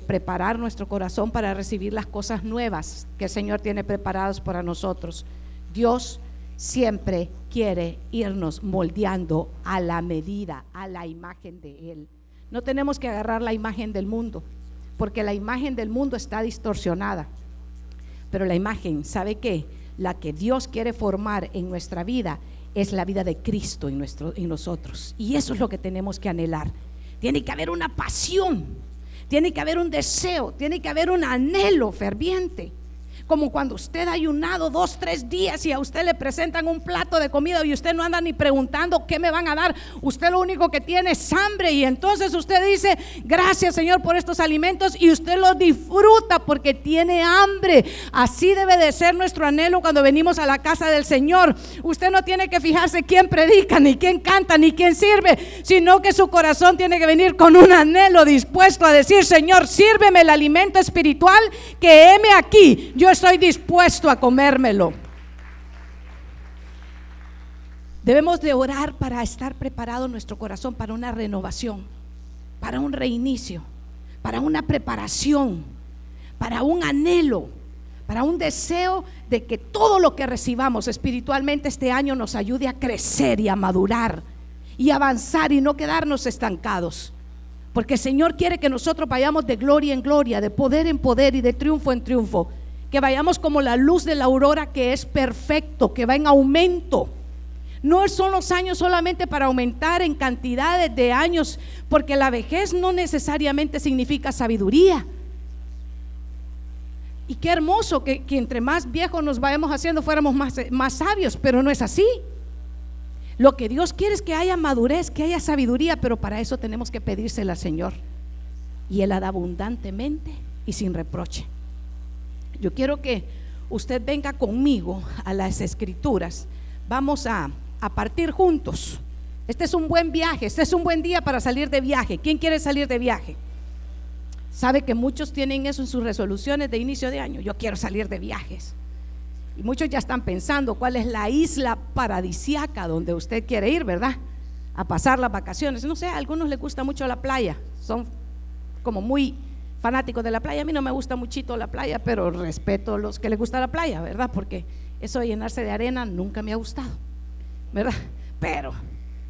preparar nuestro corazón para recibir las cosas nuevas que el Señor tiene preparadas para nosotros. Dios siempre quiere irnos moldeando a la medida, a la imagen de Él. No tenemos que agarrar la imagen del mundo, porque la imagen del mundo está distorsionada. Pero la imagen, ¿sabe qué? La que Dios quiere formar en nuestra vida es la vida de Cristo en, nuestro, en nosotros. Y eso es lo que tenemos que anhelar. Tiene que haber una pasión, tiene que haber un deseo, tiene que haber un anhelo ferviente como cuando usted ha ayunado dos, tres días y a usted le presentan un plato de comida y usted no anda ni preguntando qué me van a dar. Usted lo único que tiene es hambre y entonces usted dice, gracias Señor por estos alimentos y usted los disfruta porque tiene hambre. Así debe de ser nuestro anhelo cuando venimos a la casa del Señor. Usted no tiene que fijarse quién predica, ni quién canta, ni quién sirve, sino que su corazón tiene que venir con un anhelo dispuesto a decir, Señor, sírveme el alimento espiritual que heme aquí. Estoy dispuesto a comérmelo. Debemos de orar para estar preparado nuestro corazón para una renovación, para un reinicio, para una preparación, para un anhelo, para un deseo de que todo lo que recibamos espiritualmente este año nos ayude a crecer y a madurar y avanzar y no quedarnos estancados. Porque el Señor quiere que nosotros vayamos de gloria en gloria, de poder en poder y de triunfo en triunfo que vayamos como la luz de la aurora que es perfecto, que va en aumento. No son los años solamente para aumentar en cantidades de años, porque la vejez no necesariamente significa sabiduría. Y qué hermoso que, entre más viejos nos vayamos haciendo fuéramos más, más sabios, pero no es así. Lo que Dios quiere es que haya madurez, que haya sabiduría, pero para eso tenemos que pedírsela al Señor. Y Él la da abundantemente y sin reproche. Yo quiero que usted venga conmigo a las escrituras. Vamos a, partir juntos. Este es un buen viaje, este es un buen día para salir de viaje. ¿Quién quiere salir de viaje? Sabe que muchos tienen eso en sus resoluciones de inicio de año. Yo quiero salir de viajes. Y muchos ya están pensando cuál es la isla paradisiaca donde usted quiere ir, ¿verdad? A pasar las vacaciones. No sé, a algunos les gusta mucho la playa. Son como muy fanáticos de la playa. A mí no me gusta muchito la playa, pero respeto a los que les gusta la playa, ¿verdad? Porque eso de llenarse de arena nunca me ha gustado, ¿verdad? Pero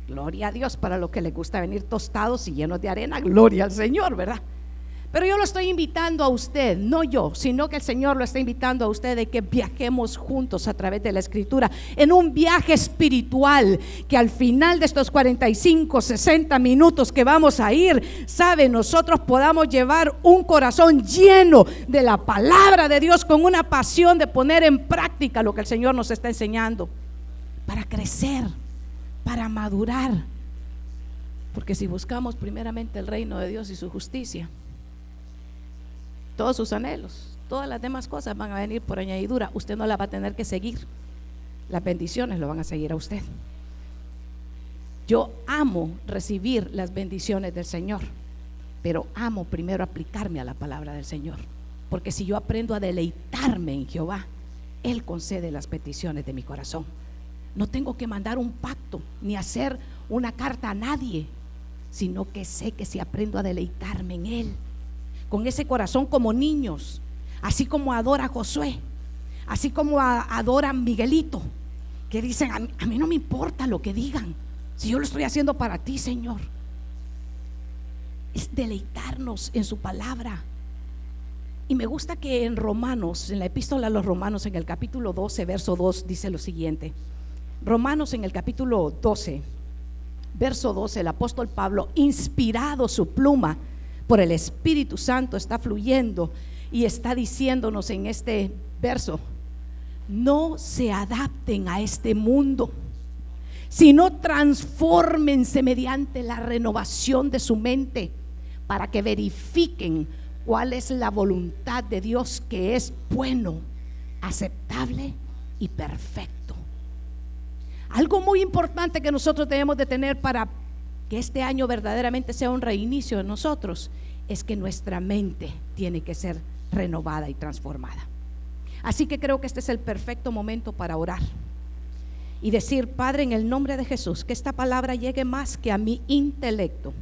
gloria a Dios para los que les gusta venir tostados y llenos de arena, gloria al Señor, ¿verdad? Pero yo lo estoy invitando a usted, no yo, sino que el Señor lo está invitando a usted de que viajemos juntos a través de la escritura en un viaje espiritual que al final de estos 45, 60 minutos que vamos a ir, sabe, nosotros podamos llevar un corazón lleno de la palabra de Dios con una pasión de poner en práctica lo que el Señor nos está enseñando para crecer, para madurar. Porque si buscamos primeramente el reino de Dios y su justicia, todos sus anhelos, todas las demás cosas van a venir por añadidura. Usted no la va a tener que seguir. Las bendiciones lo van a seguir a usted. Yo amo recibir las bendiciones del Señor, pero amo primero aplicarme a la palabra del Señor. Porque si yo aprendo a deleitarme en Jehová, Él concede las peticiones de mi corazón. No tengo que mandar un pacto ni hacer una carta a nadie, sino que sé que si aprendo a deleitarme en Él, con ese corazón como niños, así como adora Josué, así como adora Miguelito, que dicen, a mí, no me importa lo que digan, si yo lo estoy haciendo para ti, Señor. Es deleitarnos en su palabra. Y me gusta que en Romanos, en la epístola a los Romanos, en el capítulo 12, verso 2, dice lo siguiente. Romanos en el capítulo 12, verso 12, el apóstol Pablo, inspirado su pluma, por el Espíritu Santo está fluyendo y está diciéndonos en este verso, no se adapten a este mundo, sino transfórmense mediante la renovación de su mente para que verifiquen cuál es la voluntad de Dios que es bueno, aceptable y perfecto. Algo muy importante que nosotros debemos de tener para que este año verdaderamente sea un reinicio en nosotros, es que nuestra mente tiene que ser renovada y transformada. Así que creo que este es el perfecto momento para orar y decir, Padre, en el nombre de Jesús, que esta palabra llegue más que a mi intelecto,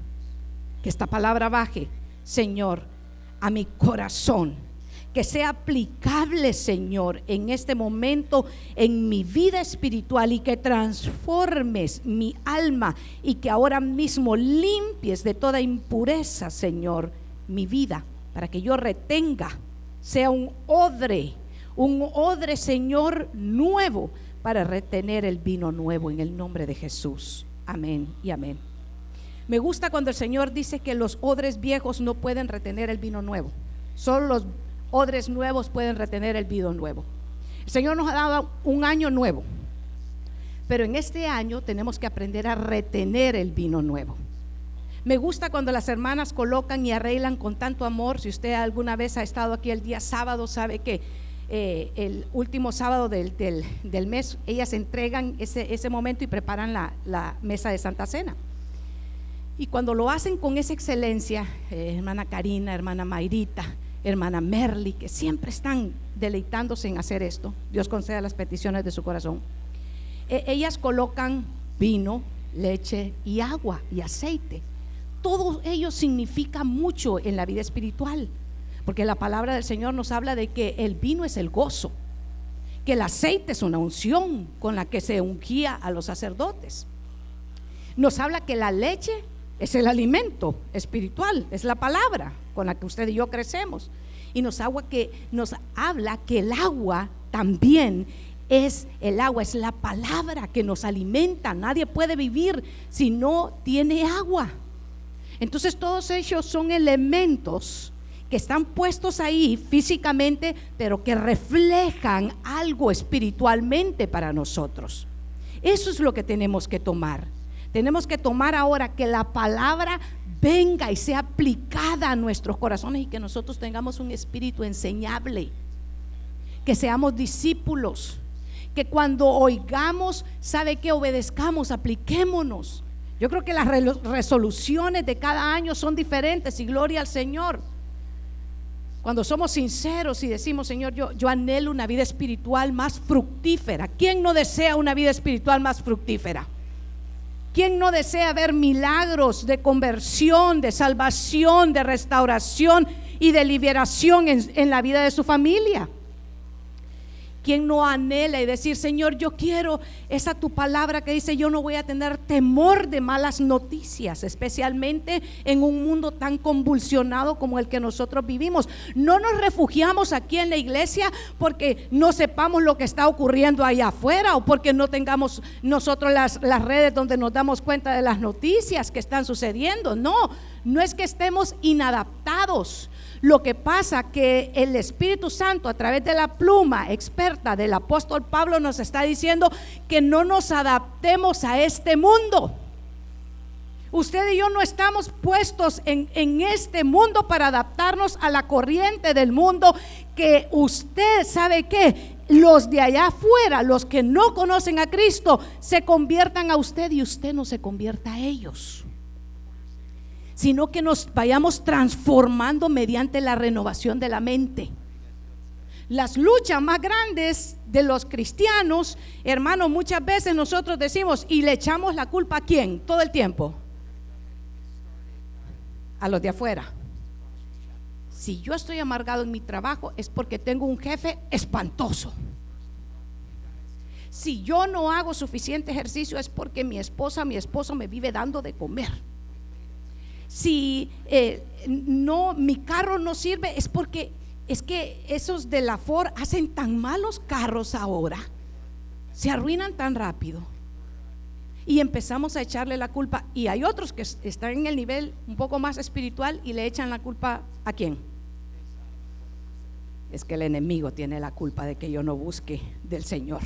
que esta palabra baje, Señor, a mi corazón. Que sea aplicable, Señor, en este momento en mi vida espiritual y que transformes mi alma y que ahora mismo limpies de toda impureza, Señor, mi vida, para que yo retenga, sea un odre, un odre, Señor, nuevo para retener el vino nuevo en el nombre de Jesús. Amén y amén. Me gusta cuando el Señor dice que los odres viejos no pueden retener el vino nuevo. Solo los odres nuevos pueden retener el vino nuevo. El Señor nos ha dado un año nuevo. Pero en este año tenemos que aprender a retener el vino nuevo. Me gusta cuando las hermanas colocan y arreglan con tanto amor. Si usted alguna vez ha estado aquí el día sábado, sabe que eh, el último sábado del, mes ellas entregan ese, ese momento y preparan la, la mesa de Santa Cena. Y cuando lo hacen con esa excelencia, eh, hermana Karina, hermana Mayrita, hermana Merly, que siempre están deleitándose en hacer esto, Dios conceda las peticiones de su corazón, e, ellas colocan vino, leche y agua y aceite. Todo ello significa mucho en la vida espiritual, porque la palabra del Señor nos habla de que el vino es el gozo, que el aceite es una unción con la que se ungía a los sacerdotes. Nos habla que la leche es el alimento espiritual, es la palabra con la que usted y yo crecemos. Y nos, agua que, nos habla que el agua también es el agua, es la palabra que nos alimenta. Nadie puede vivir si no tiene agua. Entonces todos ellos son elementos que están puestos ahí físicamente, pero que reflejan algo espiritualmente para nosotros. Eso es lo que tenemos que tomar. Tenemos que tomar ahora que la palabra venga y sea aplicada a nuestros corazones y que nosotros tengamos un espíritu enseñable, que seamos discípulos, que cuando oigamos, sabe que obedezcamos, apliquémonos. Yo creo que las resoluciones de cada año son diferentes y gloria al Señor. Cuando somos sinceros y decimos, Señor, yo, yo anhelo una vida espiritual más fructífera. ¿Quién no desea una vida espiritual más fructífera? ¿Quién no desea ver milagros de conversión, de salvación, de restauración y de liberación en, en la vida de su familia? ¿Quién no anhela y decir, Señor, yo quiero esa tu palabra que dice, yo no voy a tener temor de malas noticias, especialmente en un mundo tan convulsionado como el que nosotros vivimos? No nos refugiamos aquí en la iglesia porque no sepamos lo que está ocurriendo allá afuera o porque no tengamos nosotros las, las redes donde nos damos cuenta de las noticias que están sucediendo. No, no es que estemos inadaptados lo que pasa que el Espíritu Santo a través de la pluma experta del apóstol Pablo nos está diciendo que no nos adaptemos a este mundo. Usted y yo no estamos puestos en, en, este mundo para adaptarnos a la corriente del mundo que usted sabe que los de allá afuera, los que no conocen a Cristo, se conviertan a usted y usted no se convierta a ellos sino que nos vayamos transformando mediante la renovación de la mente. Las luchas más grandes de los cristianos, hermanos, muchas veces nosotros decimos y le echamos la culpa a quién todo el tiempo. A los de afuera. Si yo estoy amargado en mi trabajo es porque tengo un jefe espantoso. Si yo no hago suficiente ejercicio es porque mi esposa, mi esposo me vive dando de comer si eh, no, mi carro no sirve, es porque es que esos de la Ford hacen tan malos carros ahora, se arruinan tan rápido. Y empezamos a echarle la culpa. Y hay otros que están en el nivel un poco más espiritual y le echan la culpa a quién. Es que el enemigo tiene la culpa de que yo no busque del Señor.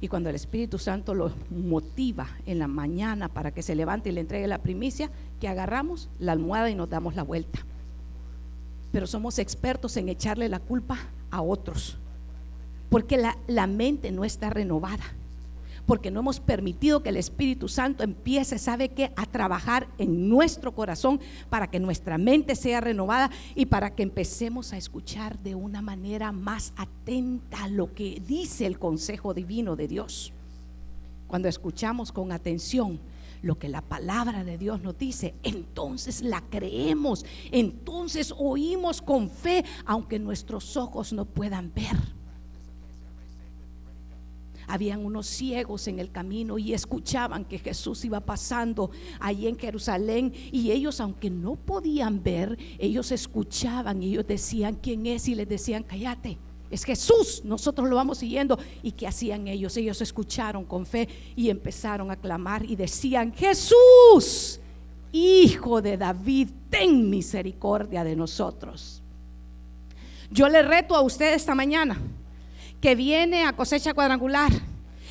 Y cuando el Espíritu Santo lo motiva en la mañana para que se levante y le entregue la primicia, que agarramos la almohada y nos damos la vuelta. Pero somos expertos en echarle la culpa a otros, porque la, la mente no está renovada porque no hemos permitido que el Espíritu Santo empiece, ¿sabe qué?, a trabajar en nuestro corazón para que nuestra mente sea renovada y para que empecemos a escuchar de una manera más atenta lo que dice el consejo divino de Dios. Cuando escuchamos con atención, lo que la palabra de Dios nos dice, entonces la creemos, entonces oímos con fe, aunque nuestros ojos no puedan ver. Habían unos ciegos en el camino y escuchaban que Jesús iba pasando allí en Jerusalén y ellos, aunque no podían ver, ellos escuchaban y ellos decían quién es y les decían, cállate es Jesús, nosotros lo vamos siguiendo. ¿Y qué hacían ellos? Ellos escucharon con fe y empezaron a clamar y decían, Jesús, Hijo de David, ten misericordia de nosotros. Yo le reto a usted esta mañana que viene a cosecha cuadrangular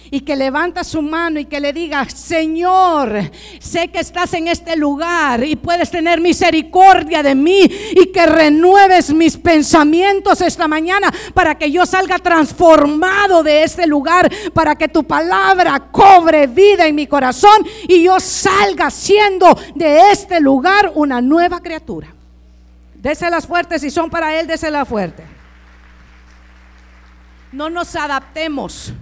y que levanta su mano y que le diga, Señor, sé que estás en este lugar y puedes tener misericordia de mí y que renueves mis pensamientos esta mañana para que yo salga transformado de este lugar, para que tu palabra cobre vida en mi corazón y yo salga siendo de este lugar una nueva criatura. Déselas fuertes si son para Él, déselas fuerte. No nos adaptemos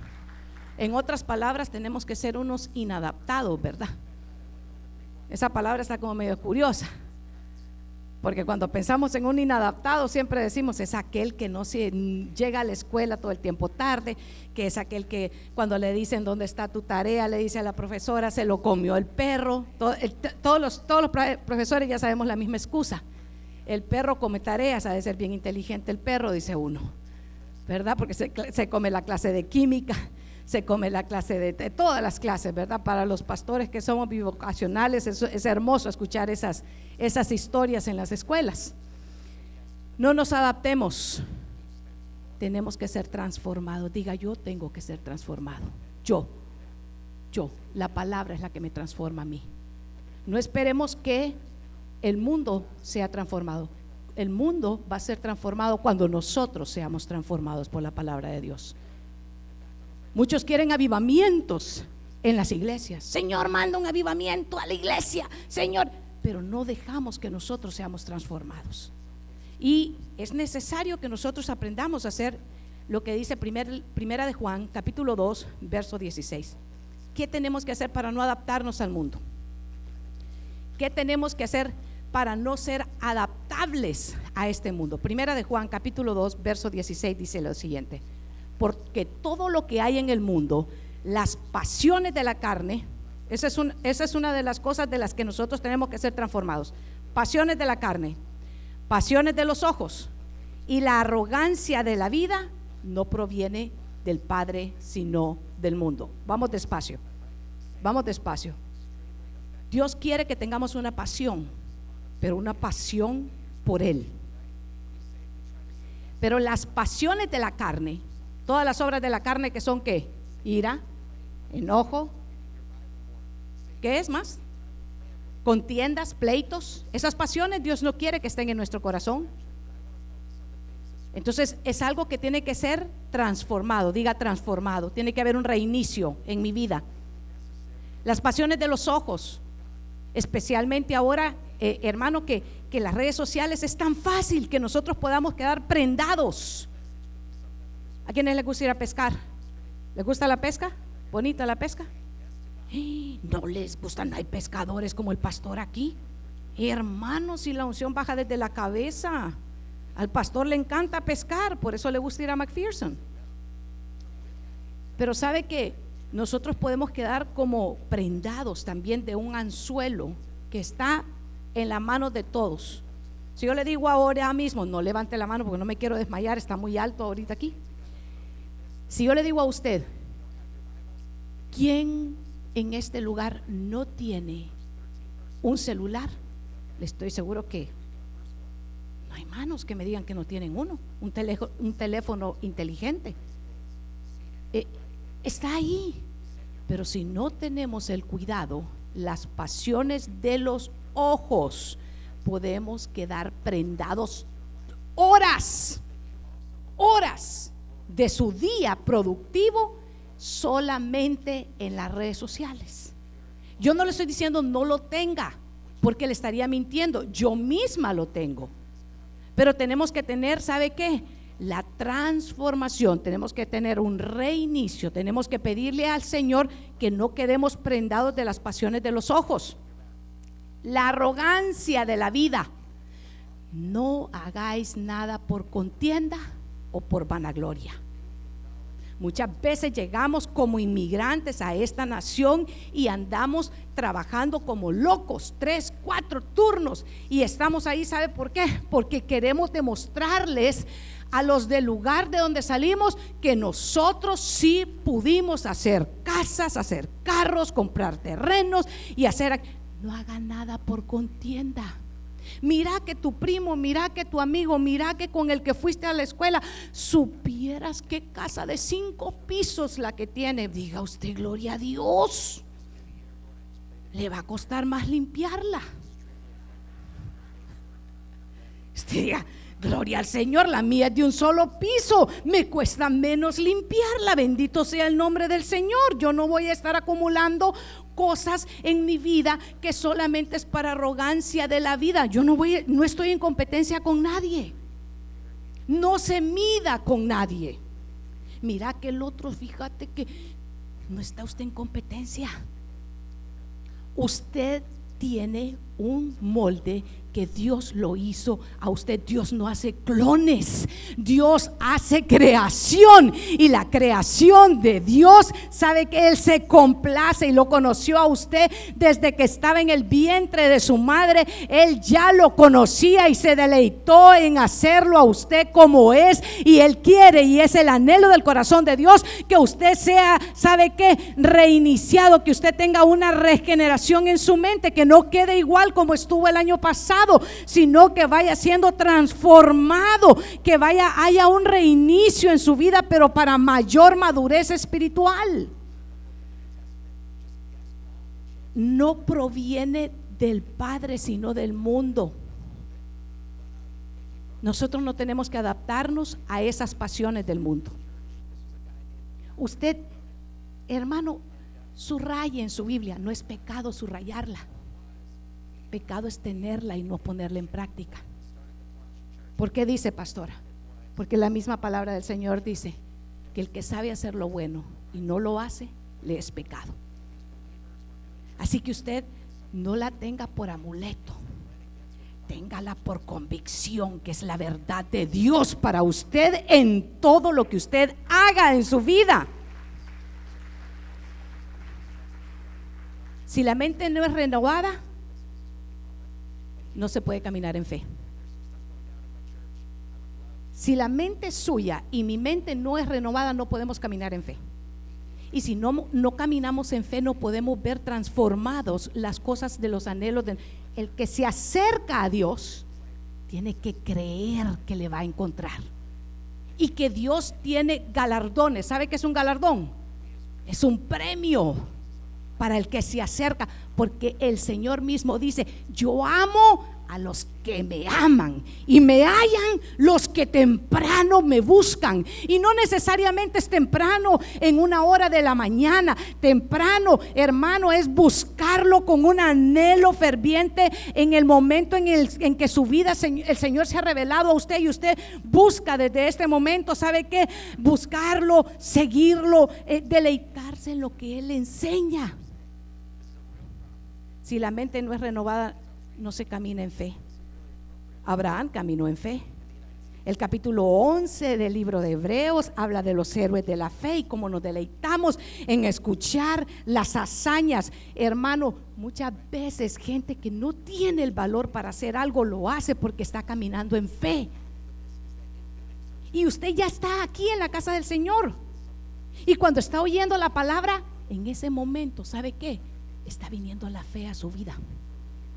en otras palabras, tenemos que ser unos inadaptados, ¿verdad? Esa palabra está como medio curiosa. Porque cuando pensamos en un inadaptado, siempre decimos es aquel que no se llega a la escuela todo el tiempo tarde, que es aquel que cuando le dicen dónde está tu tarea, le dice a la profesora, se lo comió el perro. todos, los, todos los profesores ya sabemos la misma excusa. El perro come tareas, ha de ser bien inteligente el perro, dice uno, ¿verdad? Porque se, come la clase de química, se come la clase de, todas las clases, ¿verdad? Para los pastores que somos bivocacionales es, es hermoso escuchar esas, esas historias en las escuelas. No nos adaptemos, tenemos que ser transformados. Diga, yo tengo que ser transformado. Yo, yo, la palabra es la que me transforma a mí. No esperemos que el mundo sea transformado. El mundo va a ser transformado cuando nosotros seamos transformados por la palabra de Dios. Muchos quieren avivamientos en las iglesias. Señor, manda un avivamiento a la iglesia. Señor, pero no dejamos que nosotros seamos transformados. Y es necesario que nosotros aprendamos a hacer lo que dice Primera de Juan, capítulo 2, verso 16. ¿Qué tenemos que hacer para no adaptarnos al mundo? ¿Qué tenemos que hacer para no ser adaptables a este mundo? Primera de Juan, capítulo 2, verso 16 dice lo siguiente porque todo lo que hay en el mundo, las pasiones de la carne, esa es, esa es una de las cosas de las que nosotros tenemos que ser transformados. Pasiones de la carne, pasiones de los ojos y la arrogancia de la vida no proviene del Padre, sino del mundo. Vamos despacio, vamos despacio. Dios quiere que tengamos una pasión, pero una pasión por Él. Pero las pasiones de la carne Todas las obras de la carne que son qué? Ira, enojo. ¿Qué es más? Contiendas, pleitos. Esas pasiones Dios no quiere que estén en nuestro corazón. Entonces es algo que tiene que ser transformado, diga transformado. Tiene que haber un reinicio en mi vida. Las pasiones de los ojos, especialmente ahora, eh, hermano, que, que las redes sociales es tan fácil que nosotros podamos quedar prendados ¿A quiénes les gusta ir a pescar? ¿Les gusta la pesca? ¿Bonita la pesca? No les gustan, hay pescadores como el pastor aquí. Hermanos, si la unción baja desde la cabeza, al pastor le encanta pescar, por eso le gusta ir a McPherson. Pero sabe que nosotros podemos quedar como prendados también de un anzuelo que está en la mano de todos. Si yo le digo ahora mismo, no levante la mano porque no me quiero desmayar, está muy alto ahorita aquí. Si yo le digo a usted, ¿quién en este lugar no tiene un celular? Le estoy seguro que no hay manos que me digan que no tienen uno, un, teléfono inteligente. Eh, está ahí. Pero si no tenemos el cuidado, las pasiones de los ojos, podemos quedar prendados horas, horas de su día productivo solamente en las redes sociales. Yo no le estoy diciendo no lo tenga, porque le estaría mintiendo. Yo misma lo tengo. Pero tenemos que tener, ¿sabe qué? La transformación. Tenemos que tener un reinicio. Tenemos que pedirle al Señor que no quedemos prendados de las pasiones de los ojos. La arrogancia de la vida. No hagáis nada por contienda o por vanagloria. Muchas veces llegamos como inmigrantes a esta nación y andamos trabajando como locos, tres, cuatro turnos. Y estamos ahí, ¿sabe por qué? Porque queremos demostrarles a los del lugar de donde salimos que nosotros sí pudimos hacer casas, hacer carros, comprar terrenos y hacer... No haga nada por contienda. Mira que tu primo, mira que tu amigo, mira que con el que fuiste a la escuela, supieras qué casa de cinco pisos la que tiene. Diga usted, gloria a Dios. Le va a costar más limpiarla. Diga, Gloria al Señor, la mía es de un solo piso, me cuesta menos limpiarla, bendito sea el nombre del Señor. Yo no voy a estar acumulando cosas en mi vida que solamente es para arrogancia de la vida. Yo no voy no estoy en competencia con nadie. No se mida con nadie. Mira que el otro, fíjate que no está usted en competencia. Usted tiene un molde que Dios lo hizo a usted. Dios no hace clones, Dios hace creación. Y la creación de Dios sabe que Él se complace y lo conoció a usted desde que estaba en el vientre de su madre. Él ya lo conocía y se deleitó en hacerlo a usted como es. Y Él quiere y es el anhelo del corazón de Dios que usted sea, ¿sabe qué? Reiniciado, que usted tenga una regeneración en su mente, que no quede igual como estuvo el año pasado sino que vaya siendo transformado, que vaya haya un reinicio en su vida, pero para mayor madurez espiritual. No proviene del Padre, sino del mundo. Nosotros no tenemos que adaptarnos a esas pasiones del mundo. Usted, hermano, subraye en su Biblia, no es pecado subrayarla. Pecado es tenerla y no ponerla en práctica. ¿Por qué dice pastora? Porque la misma palabra del Señor dice que el que sabe hacer lo bueno y no lo hace, le es pecado. Así que usted no la tenga por amuleto, téngala por convicción, que es la verdad de Dios para usted en todo lo que usted haga en su vida. Si la mente no es renovada, no se puede caminar en fe. Si la mente es suya y mi mente no es renovada, no podemos caminar en fe. Y si no, no caminamos en fe, no podemos ver transformados las cosas de los anhelos. El que se acerca a Dios tiene que creer que le va a encontrar. Y que Dios tiene galardones. ¿Sabe qué es un galardón? Es un premio para el que se acerca, porque el Señor mismo dice, yo amo a los que me aman y me hallan los que temprano me buscan. Y no necesariamente es temprano en una hora de la mañana. Temprano, hermano, es buscarlo con un anhelo ferviente en el momento en, el, en que su vida, el Señor se ha revelado a usted y usted busca desde este momento, ¿sabe qué? Buscarlo, seguirlo, eh, deleitarse en lo que Él enseña. Si la mente no es renovada, no se camina en fe. Abraham caminó en fe. El capítulo 11 del libro de Hebreos habla de los héroes de la fe y cómo nos deleitamos en escuchar las hazañas. Hermano, muchas veces gente que no tiene el valor para hacer algo lo hace porque está caminando en fe. Y usted ya está aquí en la casa del Señor. Y cuando está oyendo la palabra, en ese momento, ¿sabe qué? Está viniendo la fe a su vida.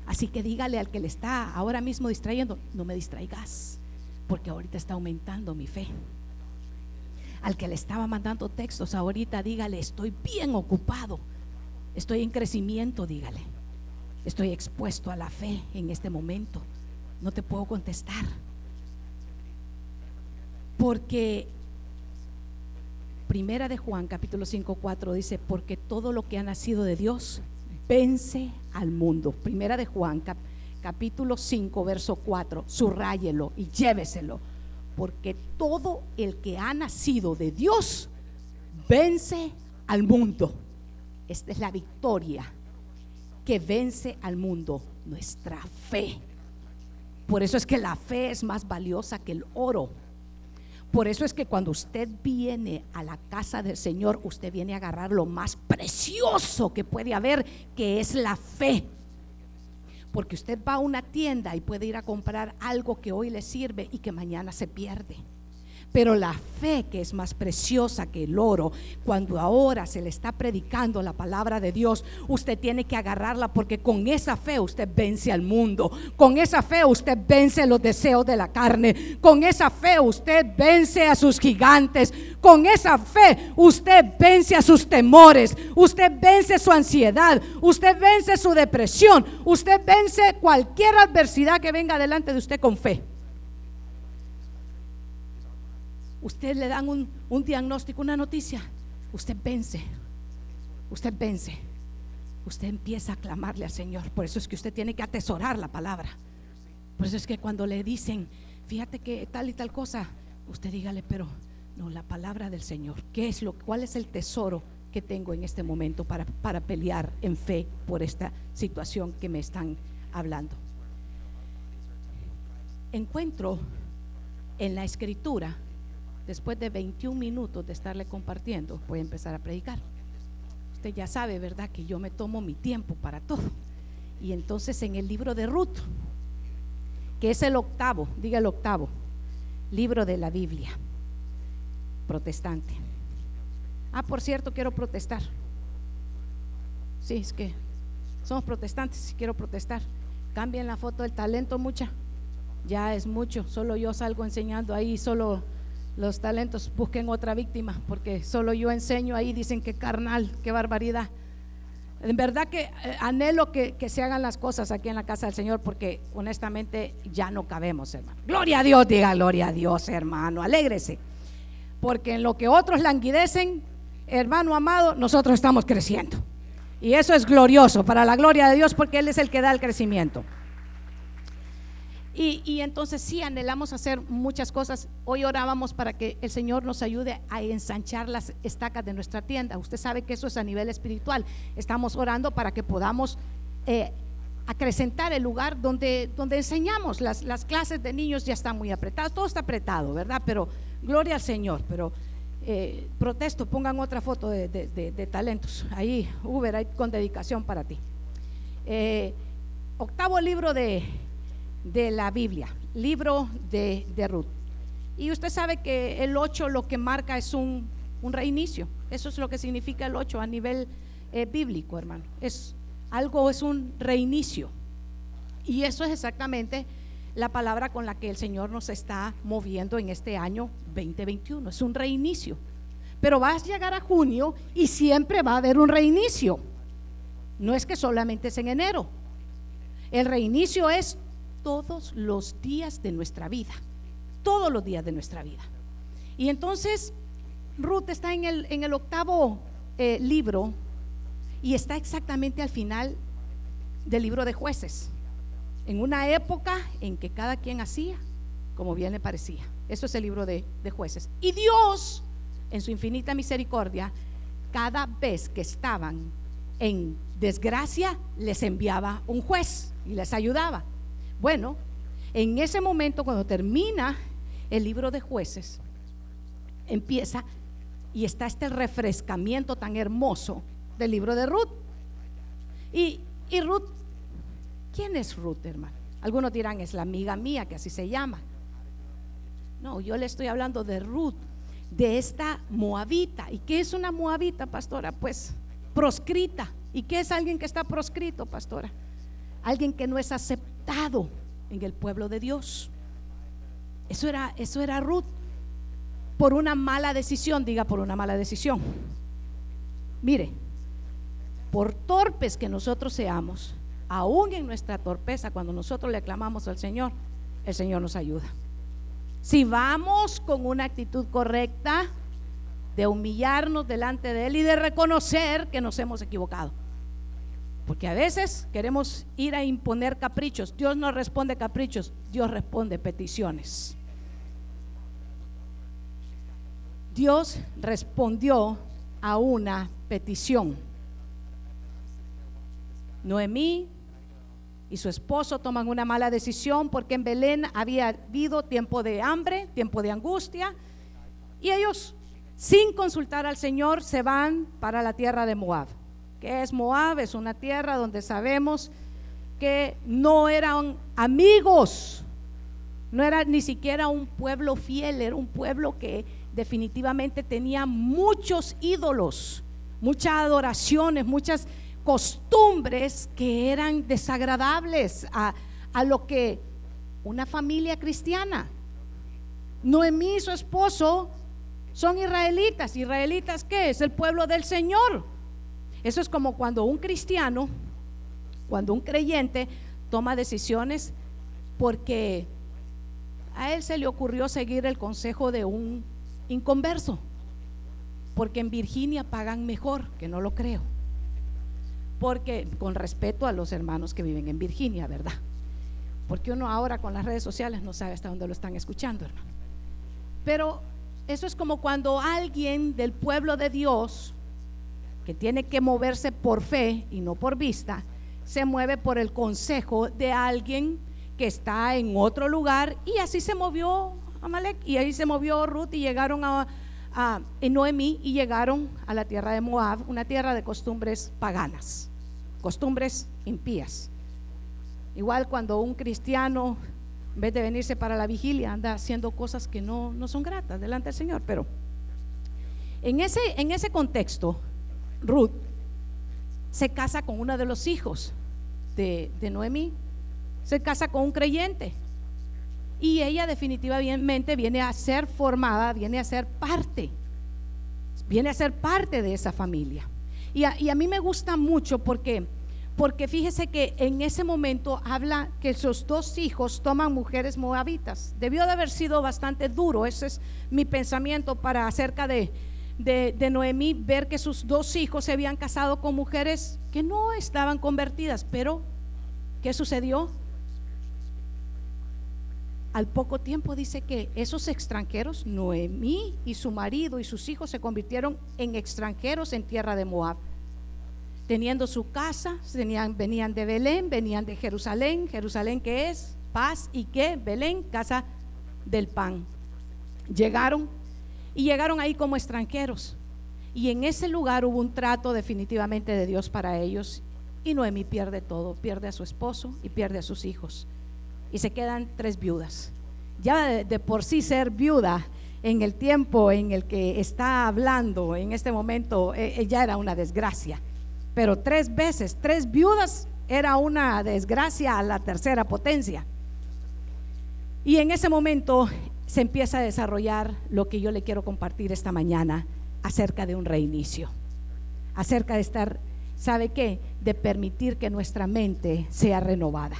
Así que dígale al que le está ahora mismo distrayendo, no me distraigas, porque ahorita está aumentando mi fe. Al que le estaba mandando textos ahorita, dígale, estoy bien ocupado, estoy en crecimiento, dígale. Estoy expuesto a la fe en este momento. No te puedo contestar. Porque Primera de Juan capítulo 5, 4 dice, porque todo lo que ha nacido de Dios vence al mundo. Primera de Juan, capítulo 5, verso 4. Subrayelo y lléveselo. Porque todo el que ha nacido de Dios vence al mundo. esta es la victoria que vence al mundo, nuestra fe. Por eso es que la fe es más valiosa que el oro. Por eso es que cuando usted viene a la casa del Señor, usted viene a agarrar lo más precioso que puede haber, que es la fe. Porque usted va a una tienda y puede ir a comprar algo que hoy le sirve y que mañana se pierde. Pero la fe que es más preciosa que el oro, cuando ahora se le está predicando la palabra de Dios, usted tiene que agarrarla porque con esa fe usted vence al mundo. Con esa fe usted vence los deseos de la carne. Con esa fe usted vence a sus gigantes. Con esa fe usted vence a sus temores. Usted vence su ansiedad. Usted vence su depresión. Usted vence cualquier adversidad que venga delante de usted con fe. Usted le dan un, diagnóstico, una noticia, usted vence, usted vence, usted empieza a clamarle al Señor. Por eso es que usted tiene que atesorar la palabra. Por eso es que cuando le dicen, fíjate que tal y tal cosa, usted dígale, pero no, la palabra del Señor. ¿Qué es lo, cuál es el tesoro que tengo en este momento para, para pelear en fe por esta situación que me están hablando? Encuentro en la escritura después de 21 minutos de estarle compartiendo, voy a empezar a predicar. Usted ya sabe, ¿verdad? Que yo me tomo mi tiempo para todo. Y entonces en el libro de Ruth, que es el octavo, diga el octavo, libro de la Biblia, protestante. Ah, por cierto, quiero protestar. Sí, es que somos protestantes, quiero protestar. Cambien la foto del talento mucha. Ya es mucho, solo yo salgo enseñando ahí, solo los talentos, busquen otra víctima, porque solo yo enseño ahí, dicen que carnal, qué barbaridad. En verdad que eh, anhelo que, se hagan las cosas aquí en la casa del Señor, porque honestamente ya no cabemos, hermano. Gloria a Dios, diga gloria a Dios, hermano, alégrese. Porque en lo que otros languidecen, hermano amado, nosotros estamos creciendo. Y eso es glorioso para la gloria de Dios, porque Él es el que da el crecimiento. Y, entonces sí, anhelamos hacer muchas cosas. Hoy orábamos para que el Señor nos ayude a ensanchar las estacas de nuestra tienda. Usted sabe que eso es a nivel espiritual. Estamos orando para que podamos eh, acrecentar el lugar donde, donde enseñamos. Las, las, clases de niños ya están muy apretadas. Todo está apretado, ¿verdad? Pero gloria al Señor. Pero eh, protesto, pongan otra foto de, talentos. Ahí, Uber, ahí con dedicación para ti. Eh, octavo libro de de la Biblia, libro de, Ruth. Y usted sabe que el 8 lo que marca es un, reinicio. Eso es lo que significa el 8 a nivel eh, bíblico, hermano. Es algo, es un reinicio. Y eso es exactamente la palabra con la que el Señor nos está moviendo en este año 2021. Es un reinicio. Pero vas a llegar a junio y siempre va a haber un reinicio. No es que solamente es en enero. El reinicio es todos los días de nuestra vida, todos los días de nuestra vida. Y entonces Ruth está en el, en el octavo eh, libro y está exactamente al final del libro de jueces, en una época en que cada quien hacía como bien le parecía. Eso es el libro de, de jueces. Y Dios, en su infinita misericordia, cada vez que estaban en desgracia, les enviaba un juez y les ayudaba. Bueno, en ese momento cuando termina el libro de jueces, empieza y está este refrescamiento tan hermoso del libro de Ruth. Y, Ruth, ¿quién es Ruth, hermano? Algunos dirán, es la amiga mía, que así se llama. No, yo le estoy hablando de Ruth, de esta moabita. ¿Y qué es una moabita, pastora? Pues proscrita. ¿Y qué es alguien que está proscrito, pastora? Alguien que no es aceptado en el pueblo de Dios. Eso era, eso era Ruth. Por una mala decisión, diga por una mala decisión. Mire, por torpes que nosotros seamos, aún en nuestra torpeza, cuando nosotros le clamamos al Señor, el Señor nos ayuda. Si vamos con una actitud correcta de humillarnos delante de Él y de reconocer que nos hemos equivocado. Porque a veces queremos ir a imponer caprichos. Dios no responde caprichos, Dios responde peticiones. Dios respondió a una petición. Noemí y su esposo toman una mala decisión porque en Belén había habido tiempo de hambre, tiempo de angustia, y ellos, sin consultar al Señor, se van para la tierra de Moab. ¿Qué es Moab? Es una tierra donde sabemos que no eran amigos, no era ni siquiera un pueblo fiel, era un pueblo que definitivamente tenía muchos ídolos, muchas adoraciones, muchas costumbres que eran desagradables a, lo que una familia cristiana. Noemí y su esposo son israelitas. ¿Israelitas qué? Es el pueblo del Señor. Eso es como cuando un cristiano, cuando un creyente toma decisiones porque a él se le ocurrió seguir el consejo de un inconverso. Porque en Virginia pagan mejor, que no lo creo porque con respeto a los hermanos que viven en Virginia, ¿verdad? Porque uno ahora con las redes sociales no sabe hasta dónde lo están escuchando, hermano. Pero eso es como cuando alguien del pueblo de Dios, que tiene que moverse por fe y no por vista, se mueve por el consejo de alguien que está en otro lugar y así se movió Amalek y ahí se movió Ruth y llegaron a, a Noemí y llegaron a la tierra de Moab, una tierra de costumbres paganas costumbres impías. Igual cuando un cristiano, en vez de venirse para la vigilia, anda haciendo cosas que no, no son gratas delante del Señor. Pero en ese, en ese contexto, Ruth se casa con uno de los hijos de, de Noemí, se casa con un creyente. Y ella definitivamente viene a ser formada, viene a ser parte, viene a ser parte de esa familia. Y a, mí me gusta mucho porque, porque fíjese que en ese momento habla que sus dos hijos toman mujeres moabitas. Debió de haber sido bastante duro, ese es mi pensamiento para acerca de, de, Noemí, ver que sus dos hijos se habían casado con mujeres que no estaban convertidas. Pero, ¿qué sucedió? Al poco tiempo dice que esos extranjeros, Noemí y su marido y sus hijos se convirtieron en extranjeros en tierra de Moab. Teniendo su casa, venían de Belén, venían de Jerusalén. Jerusalén que es paz y que Belén, casa del pan. Llegaron y llegaron ahí como extranjeros. Y en ese lugar hubo un trato definitivamente de Dios para ellos. Y Noemí pierde todo, pierde a su esposo y pierde a sus hijos y se quedan tres viudas. Ya de, por sí ser viuda en el tiempo en el que está hablando, en este momento, ya era una desgracia. Pero tres veces, tres viudas era una desgracia a la tercera potencia. Y en ese momento se empieza a desarrollar lo que yo le quiero compartir esta mañana acerca de un reinicio, acerca de estar, ¿sabe qué? De permitir que nuestra mente sea renovada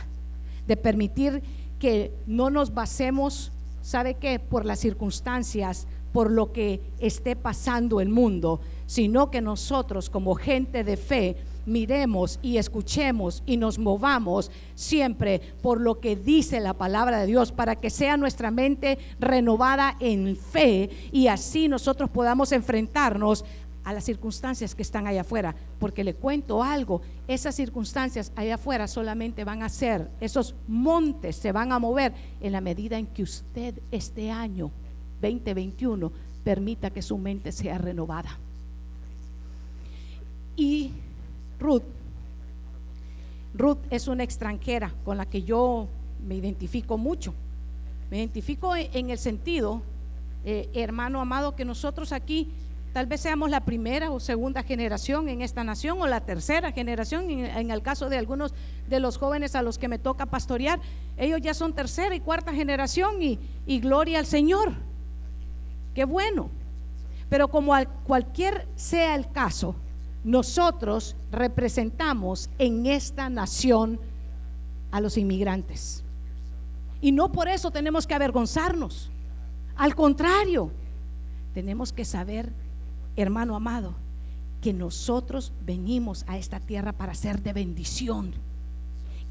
de permitir que no nos basemos, ¿sabe qué? Por las circunstancias, por lo que esté pasando el mundo, sino que nosotros como gente de fe miremos y escuchemos y nos movamos siempre por lo que dice la palabra de Dios para que sea nuestra mente renovada en fe y así nosotros podamos enfrentarnos a las circunstancias que están allá afuera, porque le cuento algo, esas circunstancias allá afuera solamente van a ser, esos montes se van a mover en la medida en que usted este año 2021 permita que su mente sea renovada. Y Ruth, Ruth es una extranjera con la que yo me identifico mucho. Me identifico en el sentido, eh, hermano amado, que nosotros aquí Tal vez seamos la primera o segunda generación en esta nación o la tercera generación en, el caso de algunos de los jóvenes a los que me toca pastorear. Ellos ya son tercera y cuarta generación y gloria al Señor. Qué bueno. Pero como cualquier sea el caso, nosotros representamos en esta nación a los inmigrantes. Y no por eso tenemos que avergonzarnos. Al contrario, tenemos que saber hermano amado, que nosotros venimos a esta tierra para ser de bendición.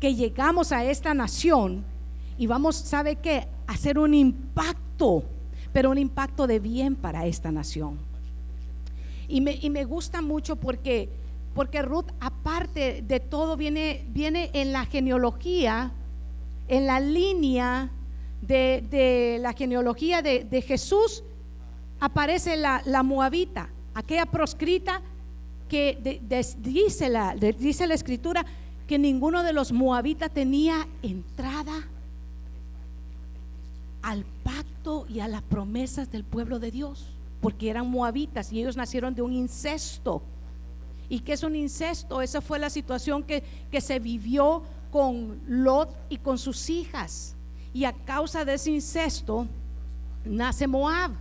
Que llegamos a esta nación y vamos, ¿sabe qué? A hacer un impacto, pero un impacto de bien para esta nación. Y me, y me gusta mucho porque, porque Ruth, aparte parte de todo viene, viene en la genealogía, en la línea de, la genealogía de, Jesús, aparece la, moabita, aquella proscrita que dice, la, dice la escritura que ninguno de los moabitas tenía entrada al pacto y a las promesas del pueblo de Dios, porque eran moabitas y ellos nacieron de un incesto. ¿Y qué es un incesto? Esa fue la situación que, que se vivió con Lot y con sus hijas. Y a causa de ese incesto nace Moab.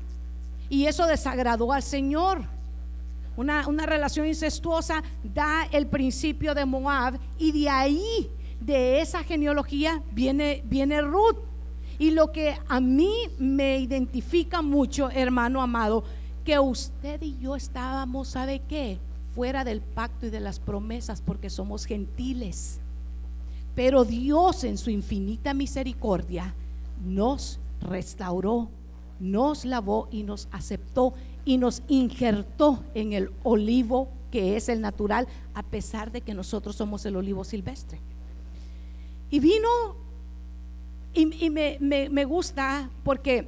Y eso desagradó al Señor. Una, una, relación incestuosa da el principio de Moab y de ahí, de esa genealogía, viene, viene Ruth. Y lo que a mí me identifica mucho, hermano amado, que usted y yo estábamos, ¿sabe qué? Fuera del pacto y de las promesas porque somos gentiles. Pero Dios en su infinita misericordia nos restauró, nos lavó y nos aceptó y nos injertó en el olivo que es el natural, a pesar de que nosotros somos el olivo silvestre. Y vino y, me, gusta porque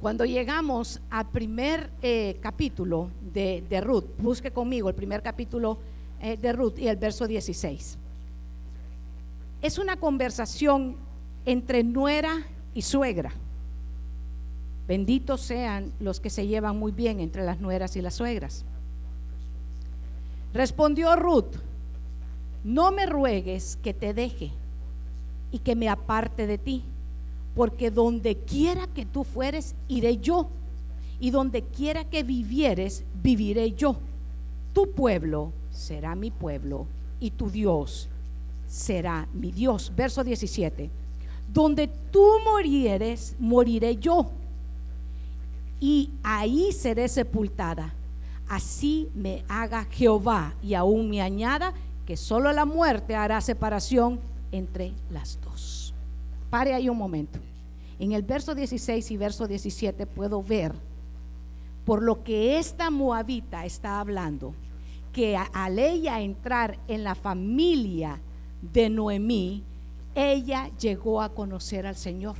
cuando llegamos al primer eh, capítulo de, Ruth, busque conmigo el primer capítulo eh, de Ruth y el verso 16. Es una conversación entre nuera y suegra. Benditos sean los que se llevan muy bien entre las nueras y las suegras. Respondió Ruth, no me ruegues que te deje y que me aparte de ti, porque donde quiera que tú fueres, iré yo, y donde quiera que vivieres, viviré yo. Tu pueblo será mi pueblo, y tu Dios será mi Dios. Verso 17. Donde tú morieres, moriré yo, y ahí seré sepultada. Así me haga Jehová, y aún me añada que solo la muerte hará separación entre las dos. Pare ahí un momento. En el verso 16 y verso 17 puedo ver por lo que esta moabita está hablando, que al ella entrar en la familia de Noemí, ella llegó a conocer al Señor.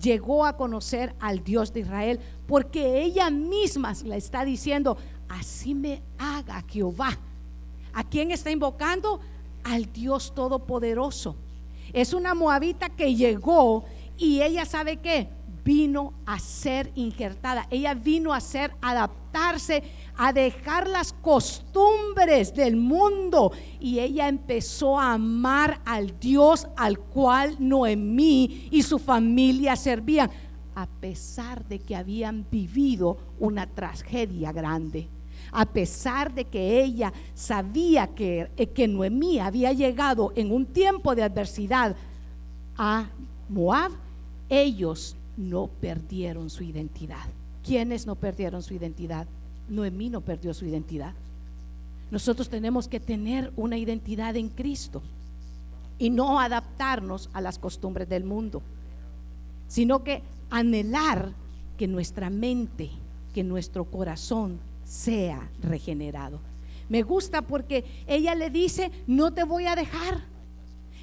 Llegó a conocer al Dios de Israel, porque ella misma le está diciendo, así me haga Jehová. ¿A quién está invocando? Al Dios Todopoderoso. Es una moabita que llegó y ella sabe que vino a ser injertada. Ella vino a ser adaptarse, a dejar las costumbres del mundo. Y ella empezó a amar al Dios al cual Noemí y su familia servían, a pesar de que habían vivido una tragedia grande a pesar de que ella sabía que, eh, que Noemí había llegado en un tiempo de adversidad a Moab, ellos no perdieron su identidad. ¿Quiénes no perdieron su identidad? Noemí no perdió su identidad. Nosotros tenemos que tener una identidad en Cristo y no adaptarnos a las costumbres del mundo, sino que anhelar que nuestra mente, que nuestro corazón sea regenerado. Me gusta porque ella le dice, no te voy a dejar.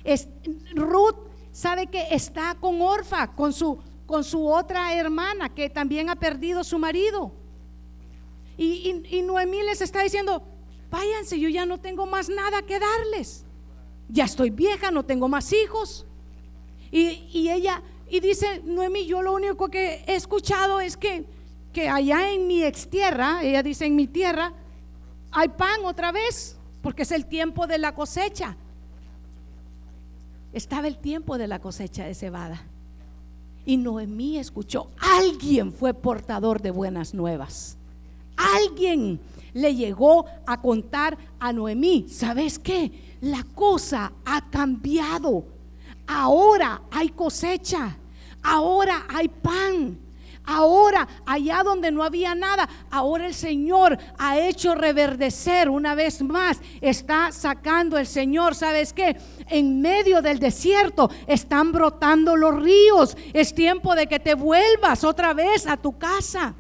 Es, Ruth sabe que está con Orfa, con su, con su otra hermana que también ha perdido su marido. Y, Noemí les está diciendo, váyanse, yo ya no tengo más nada que darles. Ya estoy vieja, no tengo más hijos. Y, y ella, y dice Noemí, yo lo único que he escuchado es que que allá en mi ex tierra, ella dice en mi tierra, hay pan otra vez, porque es el tiempo de la cosecha. Estaba el tiempo de la cosecha de cebada. Y Noemí escuchó, alguien fue portador de buenas nuevas. Alguien le llegó a contar a Noemí, ¿sabes qué? La cosa ha cambiado. Ahora hay cosecha. Ahora hay pan. Ahora, allá donde no había nada, ahora el Señor ha hecho reverdecer una vez más. Está sacando el Señor, ¿sabes qué? En medio del desierto están brotando los ríos. Es tiempo de que te vuelvas otra vez a tu casa.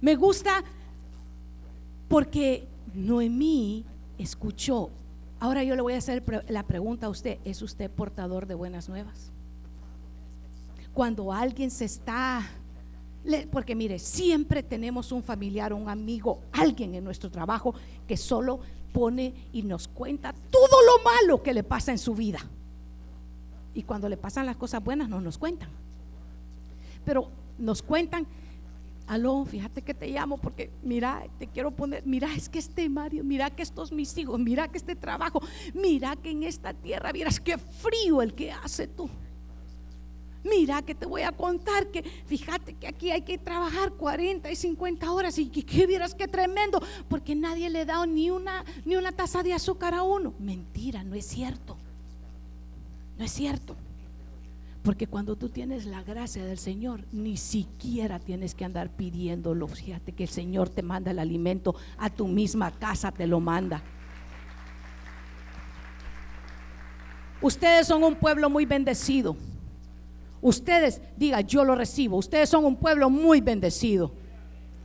Me gusta porque Noemí escuchó. Ahora yo le voy a hacer la pregunta a usted, ¿es usted portador de buenas nuevas? Cuando alguien se está porque mire, siempre tenemos un familiar, un amigo, alguien en nuestro trabajo que solo pone y nos cuenta todo lo malo que le pasa en su vida. Y cuando le pasan las cosas buenas no nos cuentan. Pero nos cuentan, aló, fíjate que te llamo porque mira, te quiero poner, mira, es que este Mario, mira que estos mis hijos, mira que este trabajo, mira que en esta tierra, miras qué frío el que hace tú. Mira que te voy a contar que fíjate que aquí hay que trabajar 40 y 50 horas y que, vieras qué tremendo, porque nadie le da ni una, ni una taza de azúcar a uno. Mentira, no es cierto. No es cierto. Porque cuando tú tienes la gracia del Señor, ni siquiera tienes que andar pidiéndolo. Fíjate que el Señor te manda el alimento a tu misma casa, te lo manda. Ustedes son un pueblo muy bendecido. Ustedes, diga, yo lo recibo. Ustedes son un pueblo muy bendecido.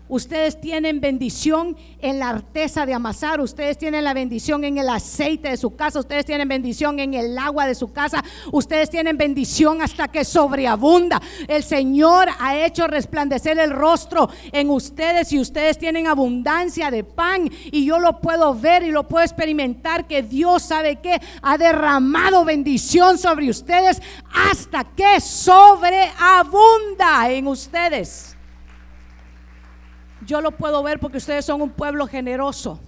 Ustedes tienen bendición en la arteza de amasar, ustedes tienen la bendición en el aceite de su casa, ustedes tienen bendición en el agua de su casa, ustedes tienen bendición hasta que sobreabunda. El Señor ha hecho resplandecer el rostro en ustedes y ustedes tienen abundancia de pan y yo lo puedo ver y lo puedo experimentar que Dios sabe que ha derramado bendición sobre ustedes hasta que sobreabunda en ustedes. Yo lo puedo ver porque ustedes son un pueblo generoso.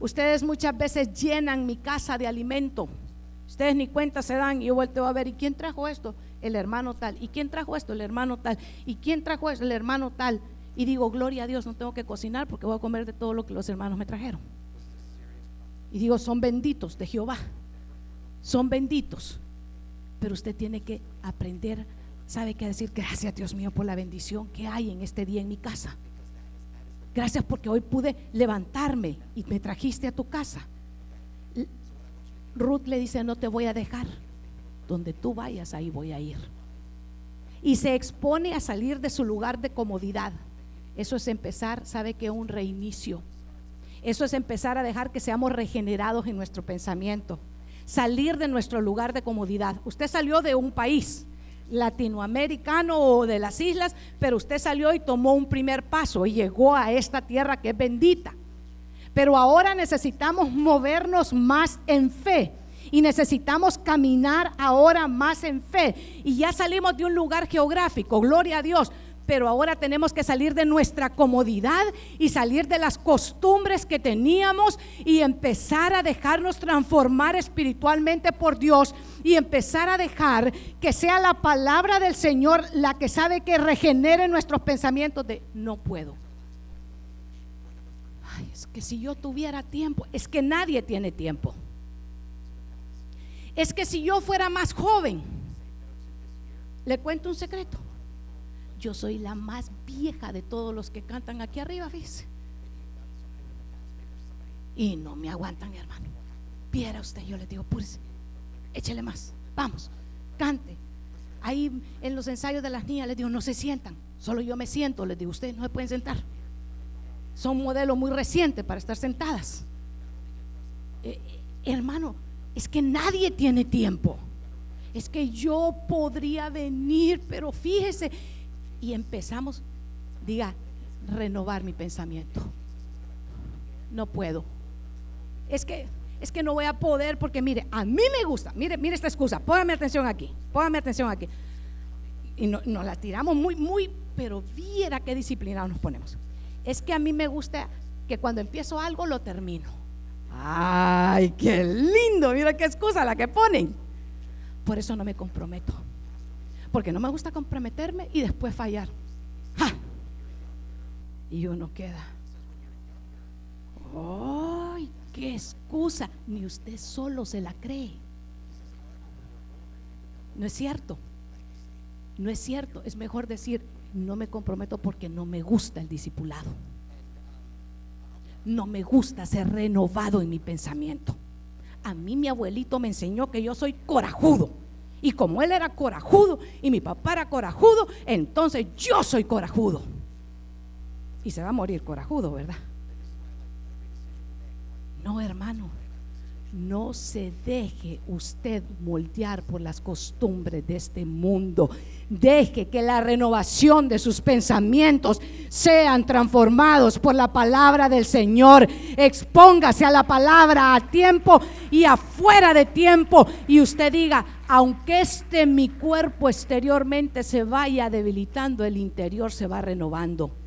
Ustedes muchas veces llenan mi casa de alimento. Ustedes ni cuenta se dan y yo vuelto a ver, ¿y quién trajo esto? El hermano tal. ¿Y quién trajo esto? El hermano tal. ¿Y quién trajo esto? El hermano tal. Y digo, gloria a Dios, no tengo que cocinar porque voy a comer de todo lo que los hermanos me trajeron. Y digo, son benditos de Jehová. Son benditos. Pero usted tiene que aprender, sabe qué decir, gracias Dios mío por la bendición que hay en este día en mi casa. Gracias porque hoy pude levantarme y me trajiste a tu casa. Ruth le dice, no te voy a dejar. Donde tú vayas, ahí voy a ir. Y se expone a salir de su lugar de comodidad. Eso es empezar, sabe que un reinicio. Eso es empezar a dejar que seamos regenerados en nuestro pensamiento. Salir de nuestro lugar de comodidad. Usted salió de un país, latinoamericano o de las islas, pero usted salió y tomó un primer paso y llegó a esta tierra que es bendita. Pero ahora necesitamos movernos más en fe y necesitamos caminar ahora más en fe. Y ya salimos de un lugar geográfico, gloria a Dios, pero ahora tenemos que salir de nuestra comodidad y salir de las costumbres que teníamos y empezar a dejarnos transformar espiritualmente por Dios y empezar a dejar que sea la palabra del Señor la que sabe que regenere nuestros pensamientos de no puedo. Ay, es que si yo tuviera tiempo, es que nadie tiene tiempo. Es que si yo fuera más joven, le cuento un secreto yo soy la más vieja de todos los que cantan aquí arriba, fíjese. Y no me aguantan, hermano. Viera usted, yo le digo, pues, échele más, vamos, cante. Ahí en los ensayos de las niñas les digo, no se sientan, solo yo me siento, les digo, ustedes no se pueden sentar. Son modelos muy recientes para estar sentadas. Eh, eh, hermano, es que nadie tiene tiempo. Es que yo podría venir, pero fíjese, y empezamos, diga, renovar mi pensamiento. No puedo. Es que es que no voy a poder porque mire, a mí me gusta. Mire, mire esta excusa. Póngame atención aquí. Póngame atención aquí. Y no, nos la tiramos muy, muy, pero viera qué disciplinados nos ponemos. Es que a mí me gusta que cuando empiezo algo lo termino. Ay, qué lindo. Mira qué excusa la que ponen. Por eso no me comprometo porque no me gusta comprometerme y después fallar. Y uno queda. ¡Ay, qué excusa! Ni usted solo se la cree. No es cierto. No es cierto. Es mejor decir, no me comprometo porque no me gusta el discipulado. No me gusta ser renovado en mi pensamiento. A mí mi abuelito me enseñó que yo soy corajudo. Y como él era corajudo y mi papá era corajudo, entonces yo soy corajudo. Y se va a morir corajudo, ¿verdad? No, hermano. No se deje usted moldear por las costumbres de este mundo. Deje que la renovación de sus pensamientos sean transformados por la palabra del Señor. Expóngase a la palabra a tiempo y afuera de tiempo. Y usted diga, aunque este mi cuerpo exteriormente se vaya debilitando, el interior se va renovando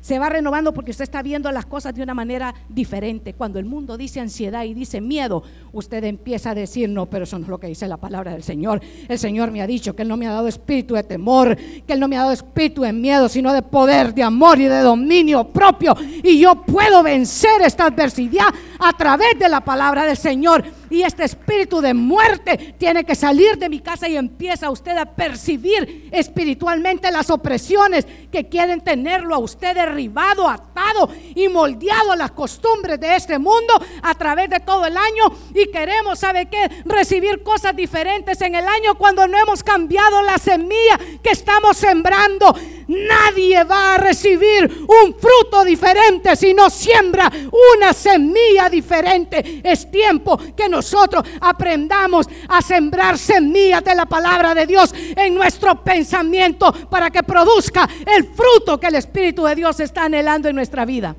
se va renovando porque usted está viendo las cosas de una manera diferente. Cuando el mundo dice ansiedad y dice miedo, usted empieza a decir, no, pero eso no es lo que dice la palabra del Señor. El Señor me ha dicho que Él no me ha dado espíritu de temor, que Él no me ha dado espíritu de miedo, sino de poder, de amor y de dominio propio. Y yo puedo vencer esta adversidad a través de la palabra del Señor. Y este espíritu de muerte tiene que salir de mi casa y empieza usted a percibir espiritualmente las opresiones que quieren tenerlo a usted derribado, atado y moldeado a las costumbres de este mundo a través de todo el año. Y queremos, ¿sabe qué? Recibir cosas diferentes en el año cuando no hemos cambiado la semilla que estamos sembrando. Nadie va a recibir un fruto diferente si no siembra una semilla diferente. Es tiempo que nosotros aprendamos a sembrar semillas de la palabra de Dios en nuestro pensamiento para que produzca el fruto que el Espíritu de Dios está anhelando en nuestra vida.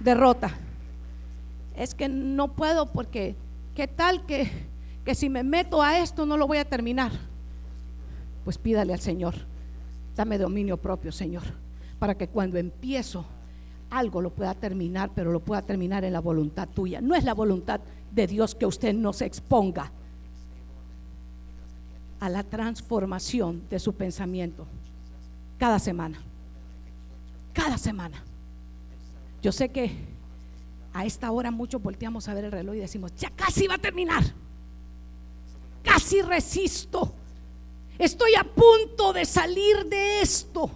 Derrota. Es que no puedo porque, ¿qué tal que que si me meto a esto no lo voy a terminar. Pues pídale al Señor, dame dominio propio, Señor, para que cuando empiezo algo lo pueda terminar, pero lo pueda terminar en la voluntad tuya. No es la voluntad de Dios que usted no se exponga a la transformación de su pensamiento cada semana. Cada semana. Yo sé que a esta hora muchos volteamos a ver el reloj y decimos, ya casi va a terminar casi resisto. Estoy a punto de salir de esto.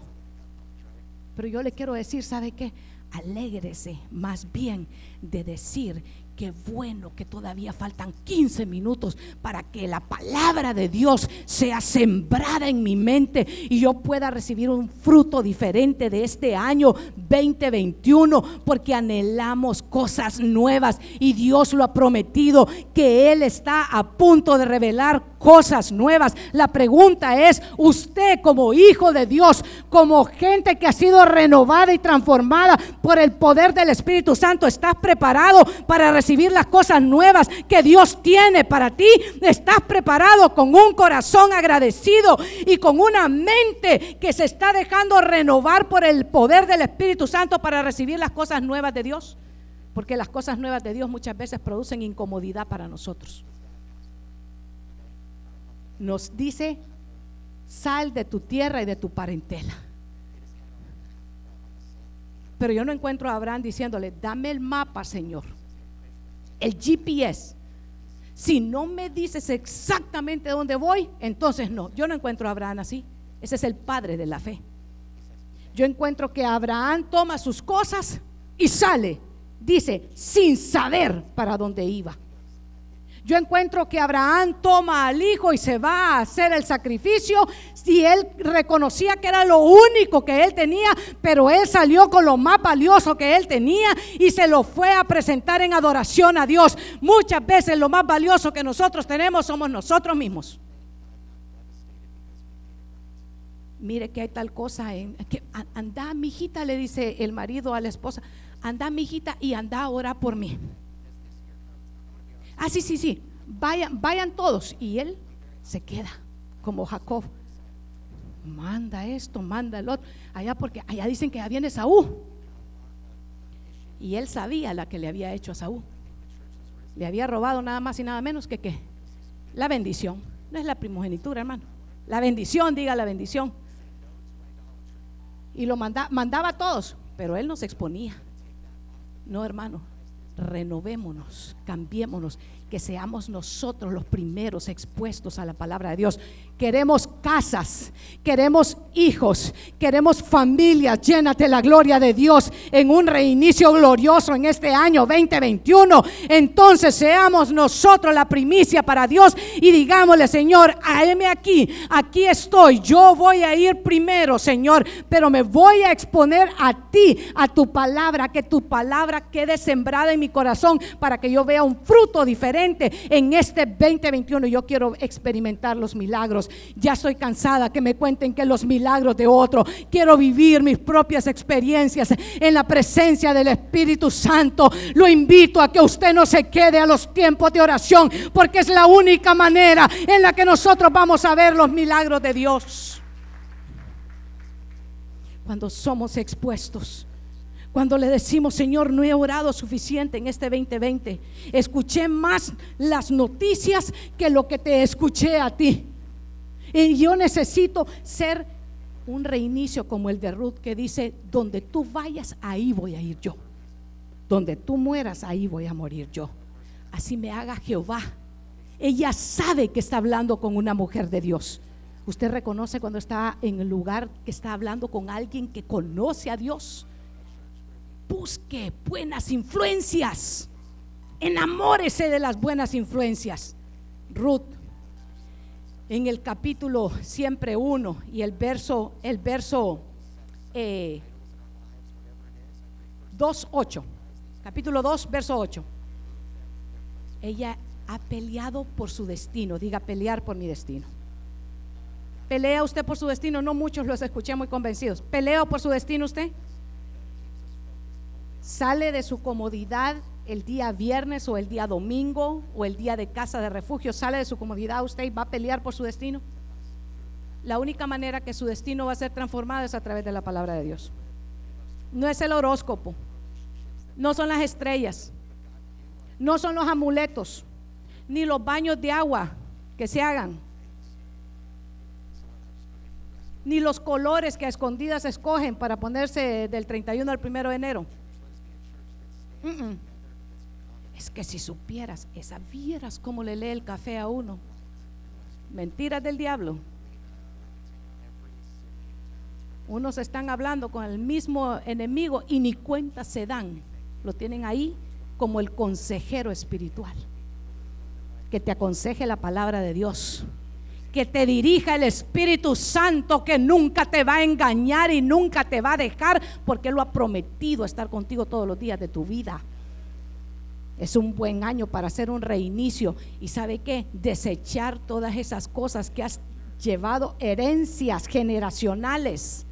Pero yo le quiero decir, ¿sabe qué? Alégrese más bien de decir Qué bueno que todavía faltan 15 minutos para que la palabra de Dios sea sembrada en mi mente y yo pueda recibir un fruto diferente de este año 2021 porque anhelamos cosas nuevas y Dios lo ha prometido que Él está a punto de revelar cosas nuevas. La pregunta es, usted como hijo de Dios, como gente que ha sido renovada y transformada por el poder del Espíritu Santo, ¿estás preparado para recibir las cosas nuevas que Dios tiene para ti? ¿Estás preparado con un corazón agradecido y con una mente que se está dejando renovar por el poder del Espíritu Santo para recibir las cosas nuevas de Dios? Porque las cosas nuevas de Dios muchas veces producen incomodidad para nosotros nos dice, sal de tu tierra y de tu parentela. Pero yo no encuentro a Abraham diciéndole, dame el mapa, Señor, el GPS. Si no me dices exactamente dónde voy, entonces no. Yo no encuentro a Abraham así. Ese es el padre de la fe. Yo encuentro que Abraham toma sus cosas y sale, dice, sin saber para dónde iba. Yo encuentro que Abraham toma al hijo y se va a hacer el sacrificio si él reconocía que era lo único que él tenía, pero él salió con lo más valioso que él tenía y se lo fue a presentar en adoración a Dios. Muchas veces lo más valioso que nosotros tenemos somos nosotros mismos. Mire que hay tal cosa en que anda, mi hijita, le dice el marido a la esposa, anda, mi hijita, y anda a orar por mí. Ah, sí, sí, sí. Vayan, vayan todos. Y él se queda como Jacob. Manda esto, manda el otro. Allá porque allá dicen que ya viene Saúl. Y él sabía la que le había hecho a Saúl. Le había robado nada más y nada menos que qué. La bendición. No es la primogenitura, hermano. La bendición, diga la bendición. Y lo mandaba a todos, pero él no se exponía. No, hermano renovémonos, cambiémonos que seamos nosotros los primeros expuestos a la palabra de Dios. Queremos casas, queremos hijos, queremos familias llenas de la gloria de Dios en un reinicio glorioso en este año 2021. Entonces seamos nosotros la primicia para Dios y digámosle, Señor, heme aquí, aquí estoy, yo voy a ir primero, Señor, pero me voy a exponer a ti, a tu palabra, que tu palabra quede sembrada en mi corazón para que yo vea un fruto diferente en este 2021. Yo quiero experimentar los milagros ya estoy cansada que me cuenten que los milagros de otro. Quiero vivir mis propias experiencias en la presencia del Espíritu Santo. Lo invito a que usted no se quede a los tiempos de oración, porque es la única manera en la que nosotros vamos a ver los milagros de Dios. Cuando somos expuestos cuando le decimos, Señor, no he orado suficiente en este 2020. Escuché más las noticias que lo que te escuché a ti. Y yo necesito ser un reinicio como el de Ruth que dice, donde tú vayas, ahí voy a ir yo. Donde tú mueras, ahí voy a morir yo. Así me haga Jehová. Ella sabe que está hablando con una mujer de Dios. Usted reconoce cuando está en el lugar que está hablando con alguien que conoce a Dios. Busque buenas influencias. Enamórese de las buenas influencias. Ruth en el capítulo siempre uno y el verso, el verso eh, 2.8, capítulo 2, verso 8. Ella ha peleado por su destino, diga pelear por mi destino. ¿Pelea usted por su destino? No muchos los escuché muy convencidos. ¿Pelea por su destino usted? Sale de su comodidad el día viernes o el día domingo o el día de casa de refugio, sale de su comodidad usted y va a pelear por su destino. La única manera que su destino va a ser transformado es a través de la palabra de Dios. No es el horóscopo, no son las estrellas, no son los amuletos, ni los baños de agua que se hagan, ni los colores que a escondidas escogen para ponerse del 31 al 1 de enero. Es que si supieras, esa vieras cómo le lee el café a uno. Mentiras del diablo. Unos están hablando con el mismo enemigo y ni cuenta se dan. Lo tienen ahí como el consejero espiritual. Que te aconseje la palabra de Dios. Que te dirija el Espíritu Santo que nunca te va a engañar y nunca te va a dejar porque Él lo ha prometido estar contigo todos los días de tu vida. Es un buen año para hacer un reinicio. ¿Y sabe qué? Desechar todas esas cosas que has llevado, herencias generacionales.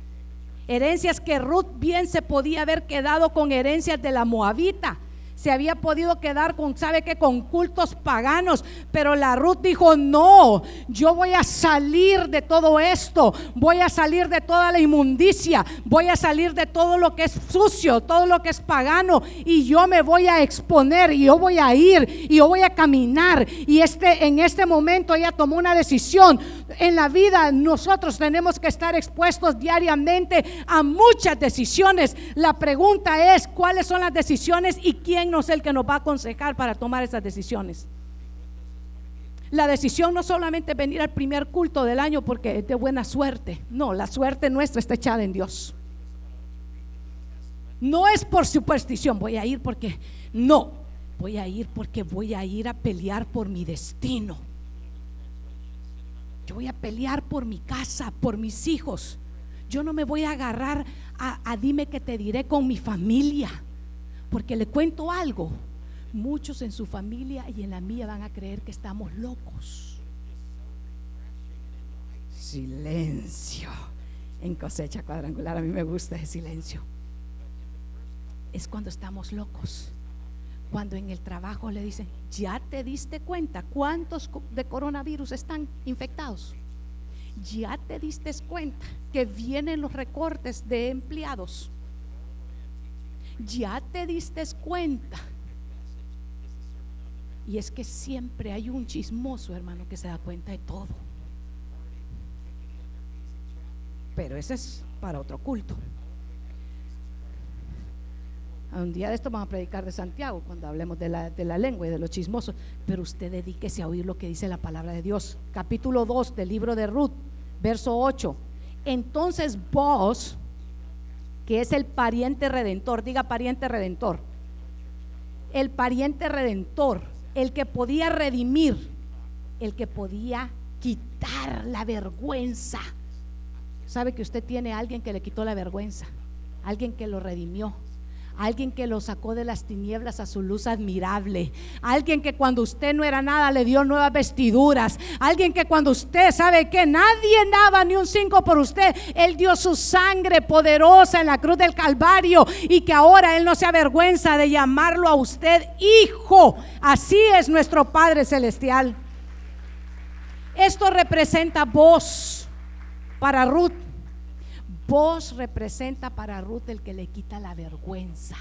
Herencias que Ruth bien se podía haber quedado con herencias de la Moabita se había podido quedar con, ¿sabe qué? Con cultos paganos. Pero la Ruth dijo, no, yo voy a salir de todo esto, voy a salir de toda la inmundicia, voy a salir de todo lo que es sucio, todo lo que es pagano, y yo me voy a exponer, y yo voy a ir, y yo voy a caminar. Y este, en este momento ella tomó una decisión. En la vida nosotros tenemos que estar expuestos diariamente a muchas decisiones. La pregunta es, ¿cuáles son las decisiones y quién no es el que nos va a aconsejar para tomar esas decisiones. La decisión no solamente venir al primer culto del año porque es de buena suerte. No, la suerte nuestra está echada en Dios. No es por superstición, voy a ir porque no, voy a ir porque voy a ir a pelear por mi destino. Yo voy a pelear por mi casa, por mis hijos. Yo no me voy a agarrar a, dime que te diré con mi familia. Porque le cuento algo, muchos en su familia y en la mía van a creer que estamos locos. Silencio. En cosecha cuadrangular a mí me gusta ese silencio. Es cuando estamos locos. Cuando en el trabajo le dicen, ¿ya te diste cuenta cuántos de coronavirus están infectados? ¿Ya te diste cuenta que vienen los recortes de empleados? ya te diste cuenta. Y es que siempre hay un chismoso, hermano, que se da cuenta de todo. Pero ese es para otro culto. Un día de esto vamos a predicar de Santiago cuando hablemos de la, de la lengua y de los chismosos. Pero usted dedíquese a oír lo que dice la palabra de Dios. Capítulo 2 del libro de Ruth, verso 8. Entonces vos, que es el pariente redentor, diga pariente redentor, el pariente redentor, el que podía redimir, el que podía quitar la vergüenza. Sabe que usted tiene a alguien que le quitó la vergüenza, alguien que lo redimió, alguien que lo sacó de las tinieblas a su luz admirable, alguien que cuando usted no era nada le dio nuevas vestiduras, alguien que cuando usted sabe que nadie daba ni un cinco por usted, Él dio su sangre poderosa en la cruz del Calvario y que ahora Él no se avergüenza de llamarlo a usted hijo. Así es nuestro Padre Celestial. Esto representa voz para Ruth. Vos representa para Ruth el que le quita la vergüenza.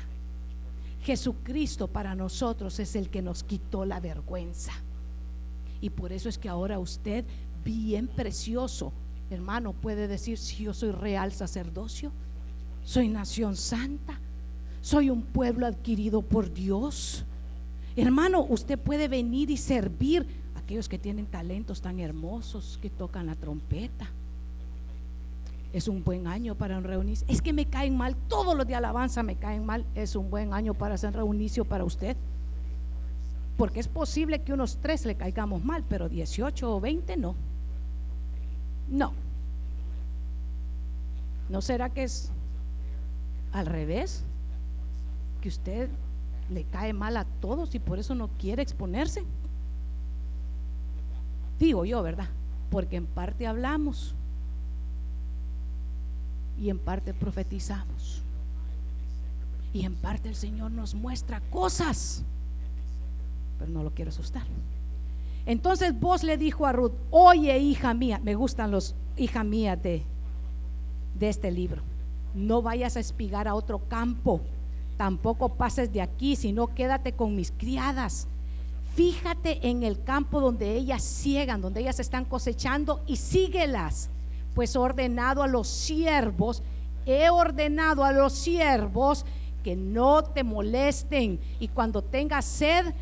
Jesucristo para nosotros es el que nos quitó la vergüenza. Y por eso es que ahora usted, bien precioso, hermano, puede decir, si yo soy real sacerdocio, soy nación santa, soy un pueblo adquirido por Dios. Hermano, usted puede venir y servir a aquellos que tienen talentos tan hermosos, que tocan la trompeta es un buen año para un reunicio. Es que me caen mal, todos los de alabanza me caen mal. Es un buen año para hacer reunicio para usted. Porque es posible que unos tres le caigamos mal, pero 18 o 20 no. No. ¿No será que es al revés? Que usted le cae mal a todos y por eso no quiere exponerse. Digo yo, ¿verdad? Porque en parte hablamos y en parte profetizamos. Y en parte el Señor nos muestra cosas, pero no lo quiero asustar. Entonces vos le dijo a Ruth, oye hija mía, me gustan los hija mía de, de este libro, no vayas a espigar a otro campo, tampoco pases de aquí, sino quédate con mis criadas. Fíjate en el campo donde ellas ciegan, donde ellas están cosechando y síguelas pues ordenado a los siervos, he ordenado a los siervos que no te molesten. Y cuando tengas sed,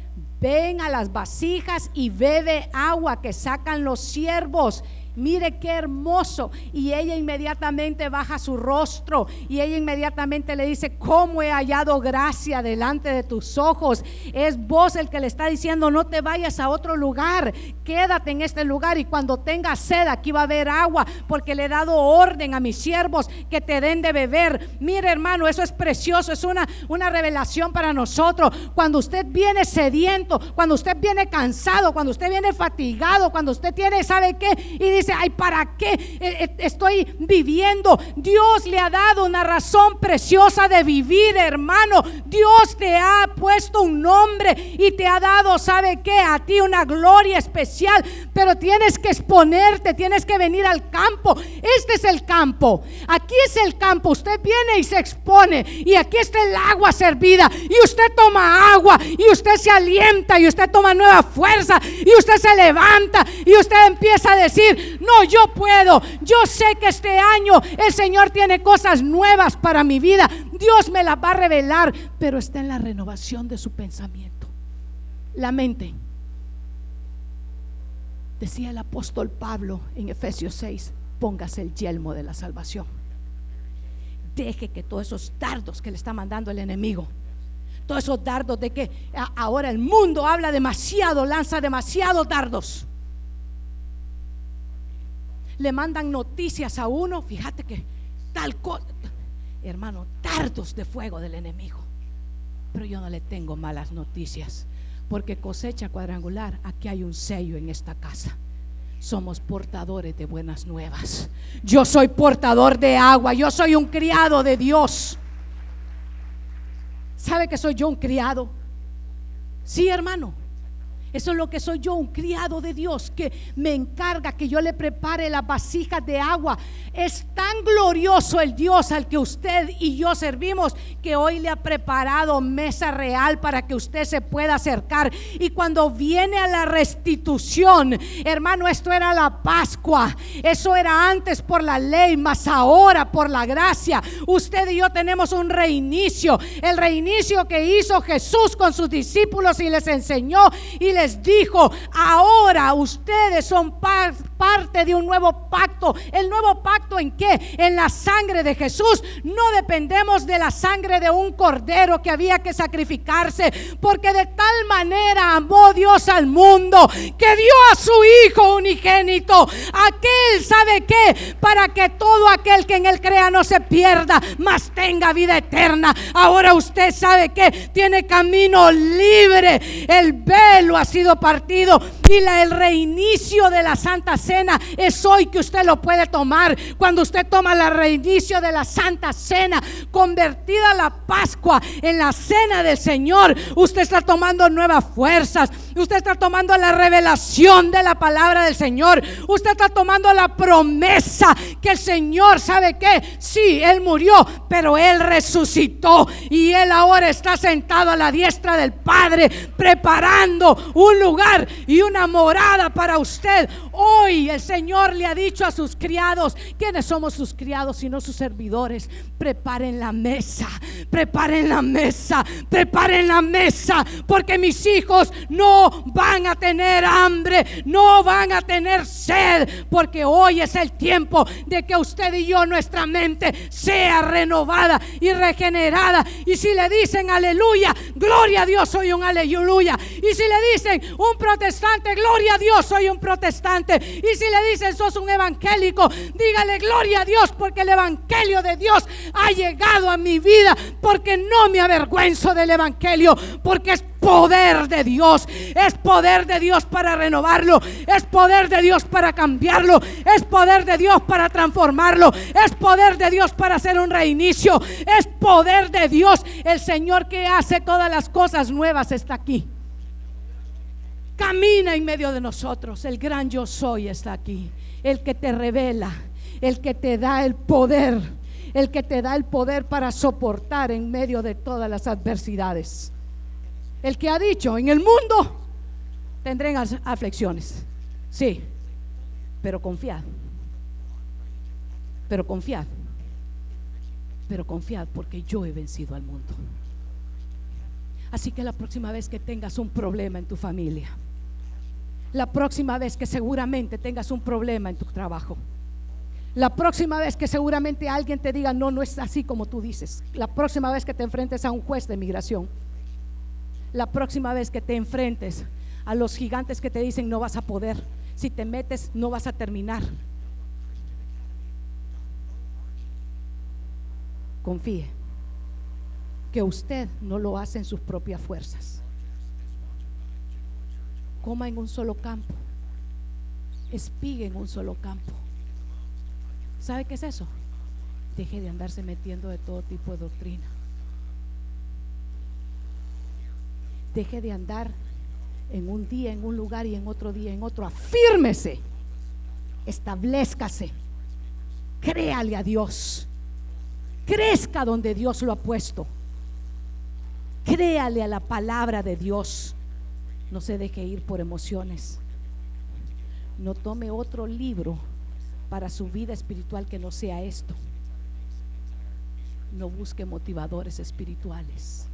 ven a las vasijas y bebe agua que sacan los siervos mire qué hermoso. Y ella inmediatamente baja su rostro y ella inmediatamente le dice, ¿cómo he hallado gracia delante de tus ojos? Es vos el que le está diciendo, no te vayas a otro lugar, quédate en este lugar y cuando tengas sed aquí va a haber agua, porque le he dado orden a mis siervos que te den de beber. Mire hermano, eso es precioso, es una, una revelación para nosotros. Cuando usted viene sediento, cuando usted viene cansado, cuando usted viene fatigado, cuando usted tiene, ¿sabe qué? Y dice, ay, ¿para qué eh, eh, estoy viviendo? Dios le ha dado una razón preciosa de vivir, hermano. Dios te ha puesto un nombre y te ha dado, ¿sabe qué? A ti una gloria especial, pero tienes que exponerte, tienes que venir al campo. Este es el campo. Aquí es el campo. Usted viene y se expone y aquí está el agua servida y usted toma agua y usted se alienta y usted toma nueva fuerza y usted se levanta y usted empieza a decir, no, yo puedo. Yo sé que este año el Señor tiene cosas nuevas para mi vida. Dios me las va a revelar, pero está en la renovación de su pensamiento. La mente. Decía el apóstol Pablo en Efesios 6, póngase el yelmo de la salvación. Deje que todos esos dardos que le está mandando el enemigo, todos esos dardos de que ahora el mundo habla demasiado, lanza demasiados dardos le mandan noticias a uno, fíjate que tal cosa, hermano, tardos de fuego del enemigo. Pero yo no le tengo malas noticias, porque cosecha cuadrangular, aquí hay un sello en esta casa. Somos portadores de buenas nuevas. Yo soy portador de agua, yo soy un criado de Dios. ¿Sabe que soy yo un criado? Sí, hermano. Eso es lo que soy yo, un criado de Dios que me encarga que yo le prepare las vasijas de agua. Es tan glorioso el Dios al que usted y yo servimos que hoy le ha preparado mesa real para que usted se pueda acercar. Y cuando viene a la restitución, hermano, esto era la Pascua. Eso era antes por la ley, más ahora por la gracia. Usted y yo tenemos un reinicio. El reinicio que hizo Jesús con sus discípulos y les enseñó y les dijo, ahora ustedes son parte de un nuevo pacto. ¿El nuevo pacto en qué? En la sangre de Jesús. No dependemos de la sangre de un cordero que había que sacrificarse, porque de tal manera amó Dios al mundo que dio a su Hijo unigénito. Aquel sabe qué, para que todo aquel que en él crea no se pierda, mas tenga vida eterna. Ahora usted sabe que tiene camino libre. El velo ha sido partido. Y la, el reinicio de la Santa Cena. Es hoy que usted lo puede tomar. Cuando usted toma el reinicio de la Santa Cena, convertida la Pascua en la cena del Señor, usted está tomando nuevas fuerzas, usted está tomando la revelación de la palabra del Señor, usted está tomando la promesa que el Señor sabe que sí, Él murió, pero Él resucitó y Él ahora está sentado a la diestra del Padre preparando un lugar y una morada para usted. Hoy el Señor le ha dicho a sus criados, ¿quiénes somos sus criados sino sus servidores? Preparen la mesa, preparen la mesa, preparen la mesa, porque mis hijos no van a tener hambre, no van a tener sed, porque hoy es el tiempo de que usted y yo, nuestra mente, sea renovada y regenerada. Y si le dicen aleluya, gloria a Dios, soy un aleluya. Y si le dicen un protestante, gloria a Dios, soy un protestante. Y si le dicen, sos un evangélico, dígale gloria a Dios, porque el evangelio de Dios ha llegado a mi vida, porque no me avergüenzo del evangelio, porque es poder de Dios, es poder de Dios para renovarlo, es poder de Dios para cambiarlo, es poder de Dios para transformarlo, es poder de Dios para hacer un reinicio, es poder de Dios. El Señor que hace todas las cosas nuevas está aquí. Camina en medio de nosotros. El gran yo soy está aquí. El que te revela, el que te da el poder, el que te da el poder para soportar en medio de todas las adversidades. El que ha dicho, en el mundo tendrán aflicciones. Sí, pero confiad. Pero confiad. Pero confiad porque yo he vencido al mundo. Así que la próxima vez que tengas un problema en tu familia, la próxima vez que seguramente tengas un problema en tu trabajo, la próxima vez que seguramente alguien te diga, no, no es así como tú dices, la próxima vez que te enfrentes a un juez de migración, la próxima vez que te enfrentes a los gigantes que te dicen, no vas a poder, si te metes, no vas a terminar. Confíe que usted no lo hace en sus propias fuerzas. Coma en un solo campo. Espigue en un solo campo. ¿Sabe qué es eso? Deje de andarse metiendo de todo tipo de doctrina. Deje de andar en un día en un lugar y en otro día en otro. Afírmese. Establezcase. Créale a Dios. Crezca donde Dios lo ha puesto. Créale a la palabra de Dios. No se deje ir por emociones. No tome otro libro para su vida espiritual que no sea esto. No busque motivadores espirituales.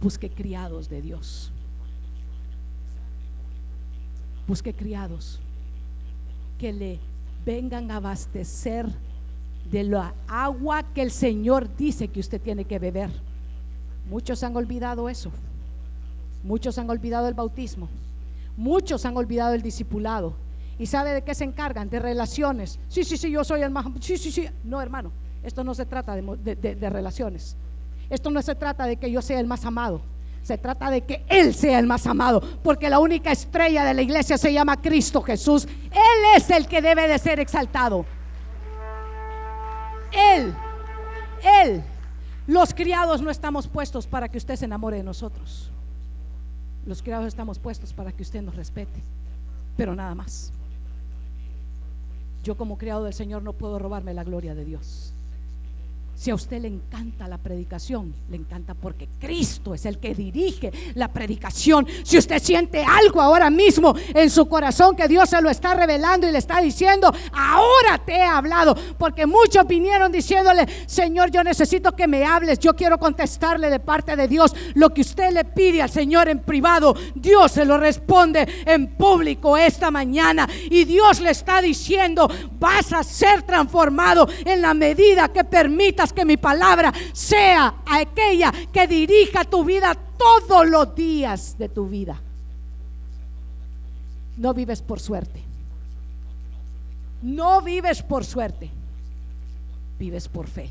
Busque criados de Dios. Busque criados que le vengan a abastecer de la agua que el Señor dice que usted tiene que beber. Muchos han olvidado eso. Muchos han olvidado el bautismo. Muchos han olvidado el discipulado. ¿Y sabe de qué se encargan? De relaciones. Sí, sí, sí, yo soy el más... Sí, sí, sí. No, hermano, esto no se trata de, de relaciones. Esto no se trata de que yo sea el más amado. Se trata de que Él sea el más amado. Porque la única estrella de la iglesia se llama Cristo Jesús. Él es el que debe de ser exaltado. Él, Él los criados no estamos puestos para que usted se enamore de nosotros. Los criados estamos puestos para que usted nos respete, pero nada más. Yo como criado del Señor no puedo robarme la gloria de Dios. Si a usted le encanta la predicación, le encanta porque Cristo es el que dirige la predicación. Si usted siente algo ahora mismo en su corazón que Dios se lo está revelando y le está diciendo, ahora te he hablado, porque muchos vinieron diciéndole, Señor, yo necesito que me hables, yo quiero contestarle de parte de Dios lo que usted le pide al Señor en privado. Dios se lo responde en público esta mañana y Dios le está diciendo, vas a ser transformado en la medida que permitas que mi palabra sea aquella que dirija tu vida todos los días de tu vida. No vives por suerte. No vives por suerte. Vives por fe.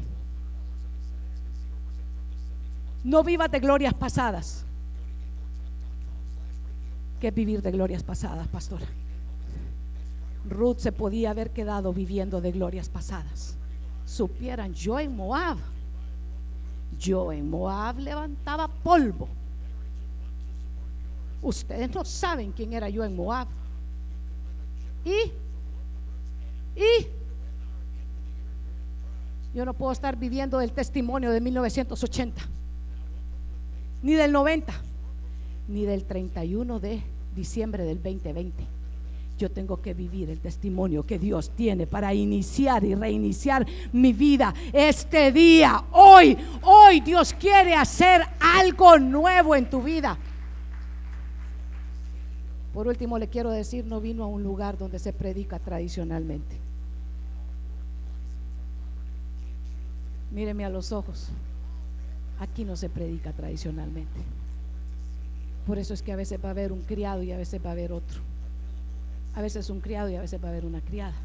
No vivas de glorias pasadas. ¿Qué es vivir de glorias pasadas, pastora? Ruth se podía haber quedado viviendo de glorias pasadas supieran, yo en Moab, yo en Moab levantaba polvo. Ustedes no saben quién era yo en Moab. Y, y, yo no puedo estar viviendo del testimonio de 1980, ni del 90, ni del 31 de diciembre del 2020 yo tengo que vivir el testimonio que Dios tiene para iniciar y reiniciar mi vida este día. Hoy, hoy Dios quiere hacer algo nuevo en tu vida. Por último, le quiero decir, no vino a un lugar donde se predica tradicionalmente. Míreme a los ojos. Aquí no se predica tradicionalmente. Por eso es que a veces va a haber un criado y a veces va a haber otro. A veces un criado y a veces va a haber una criada.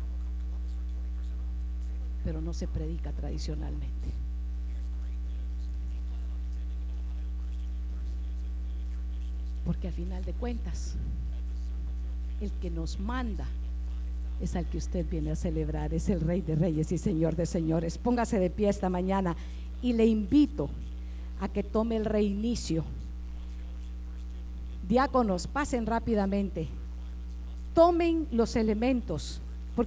Pero no se predica tradicionalmente. Porque al final de cuentas, el que nos manda es al que usted viene a celebrar, es el Rey de Reyes y Señor de Señores. Póngase de pie esta mañana y le invito a que tome el reinicio. Diáconos, pasen rápidamente tomen los elementos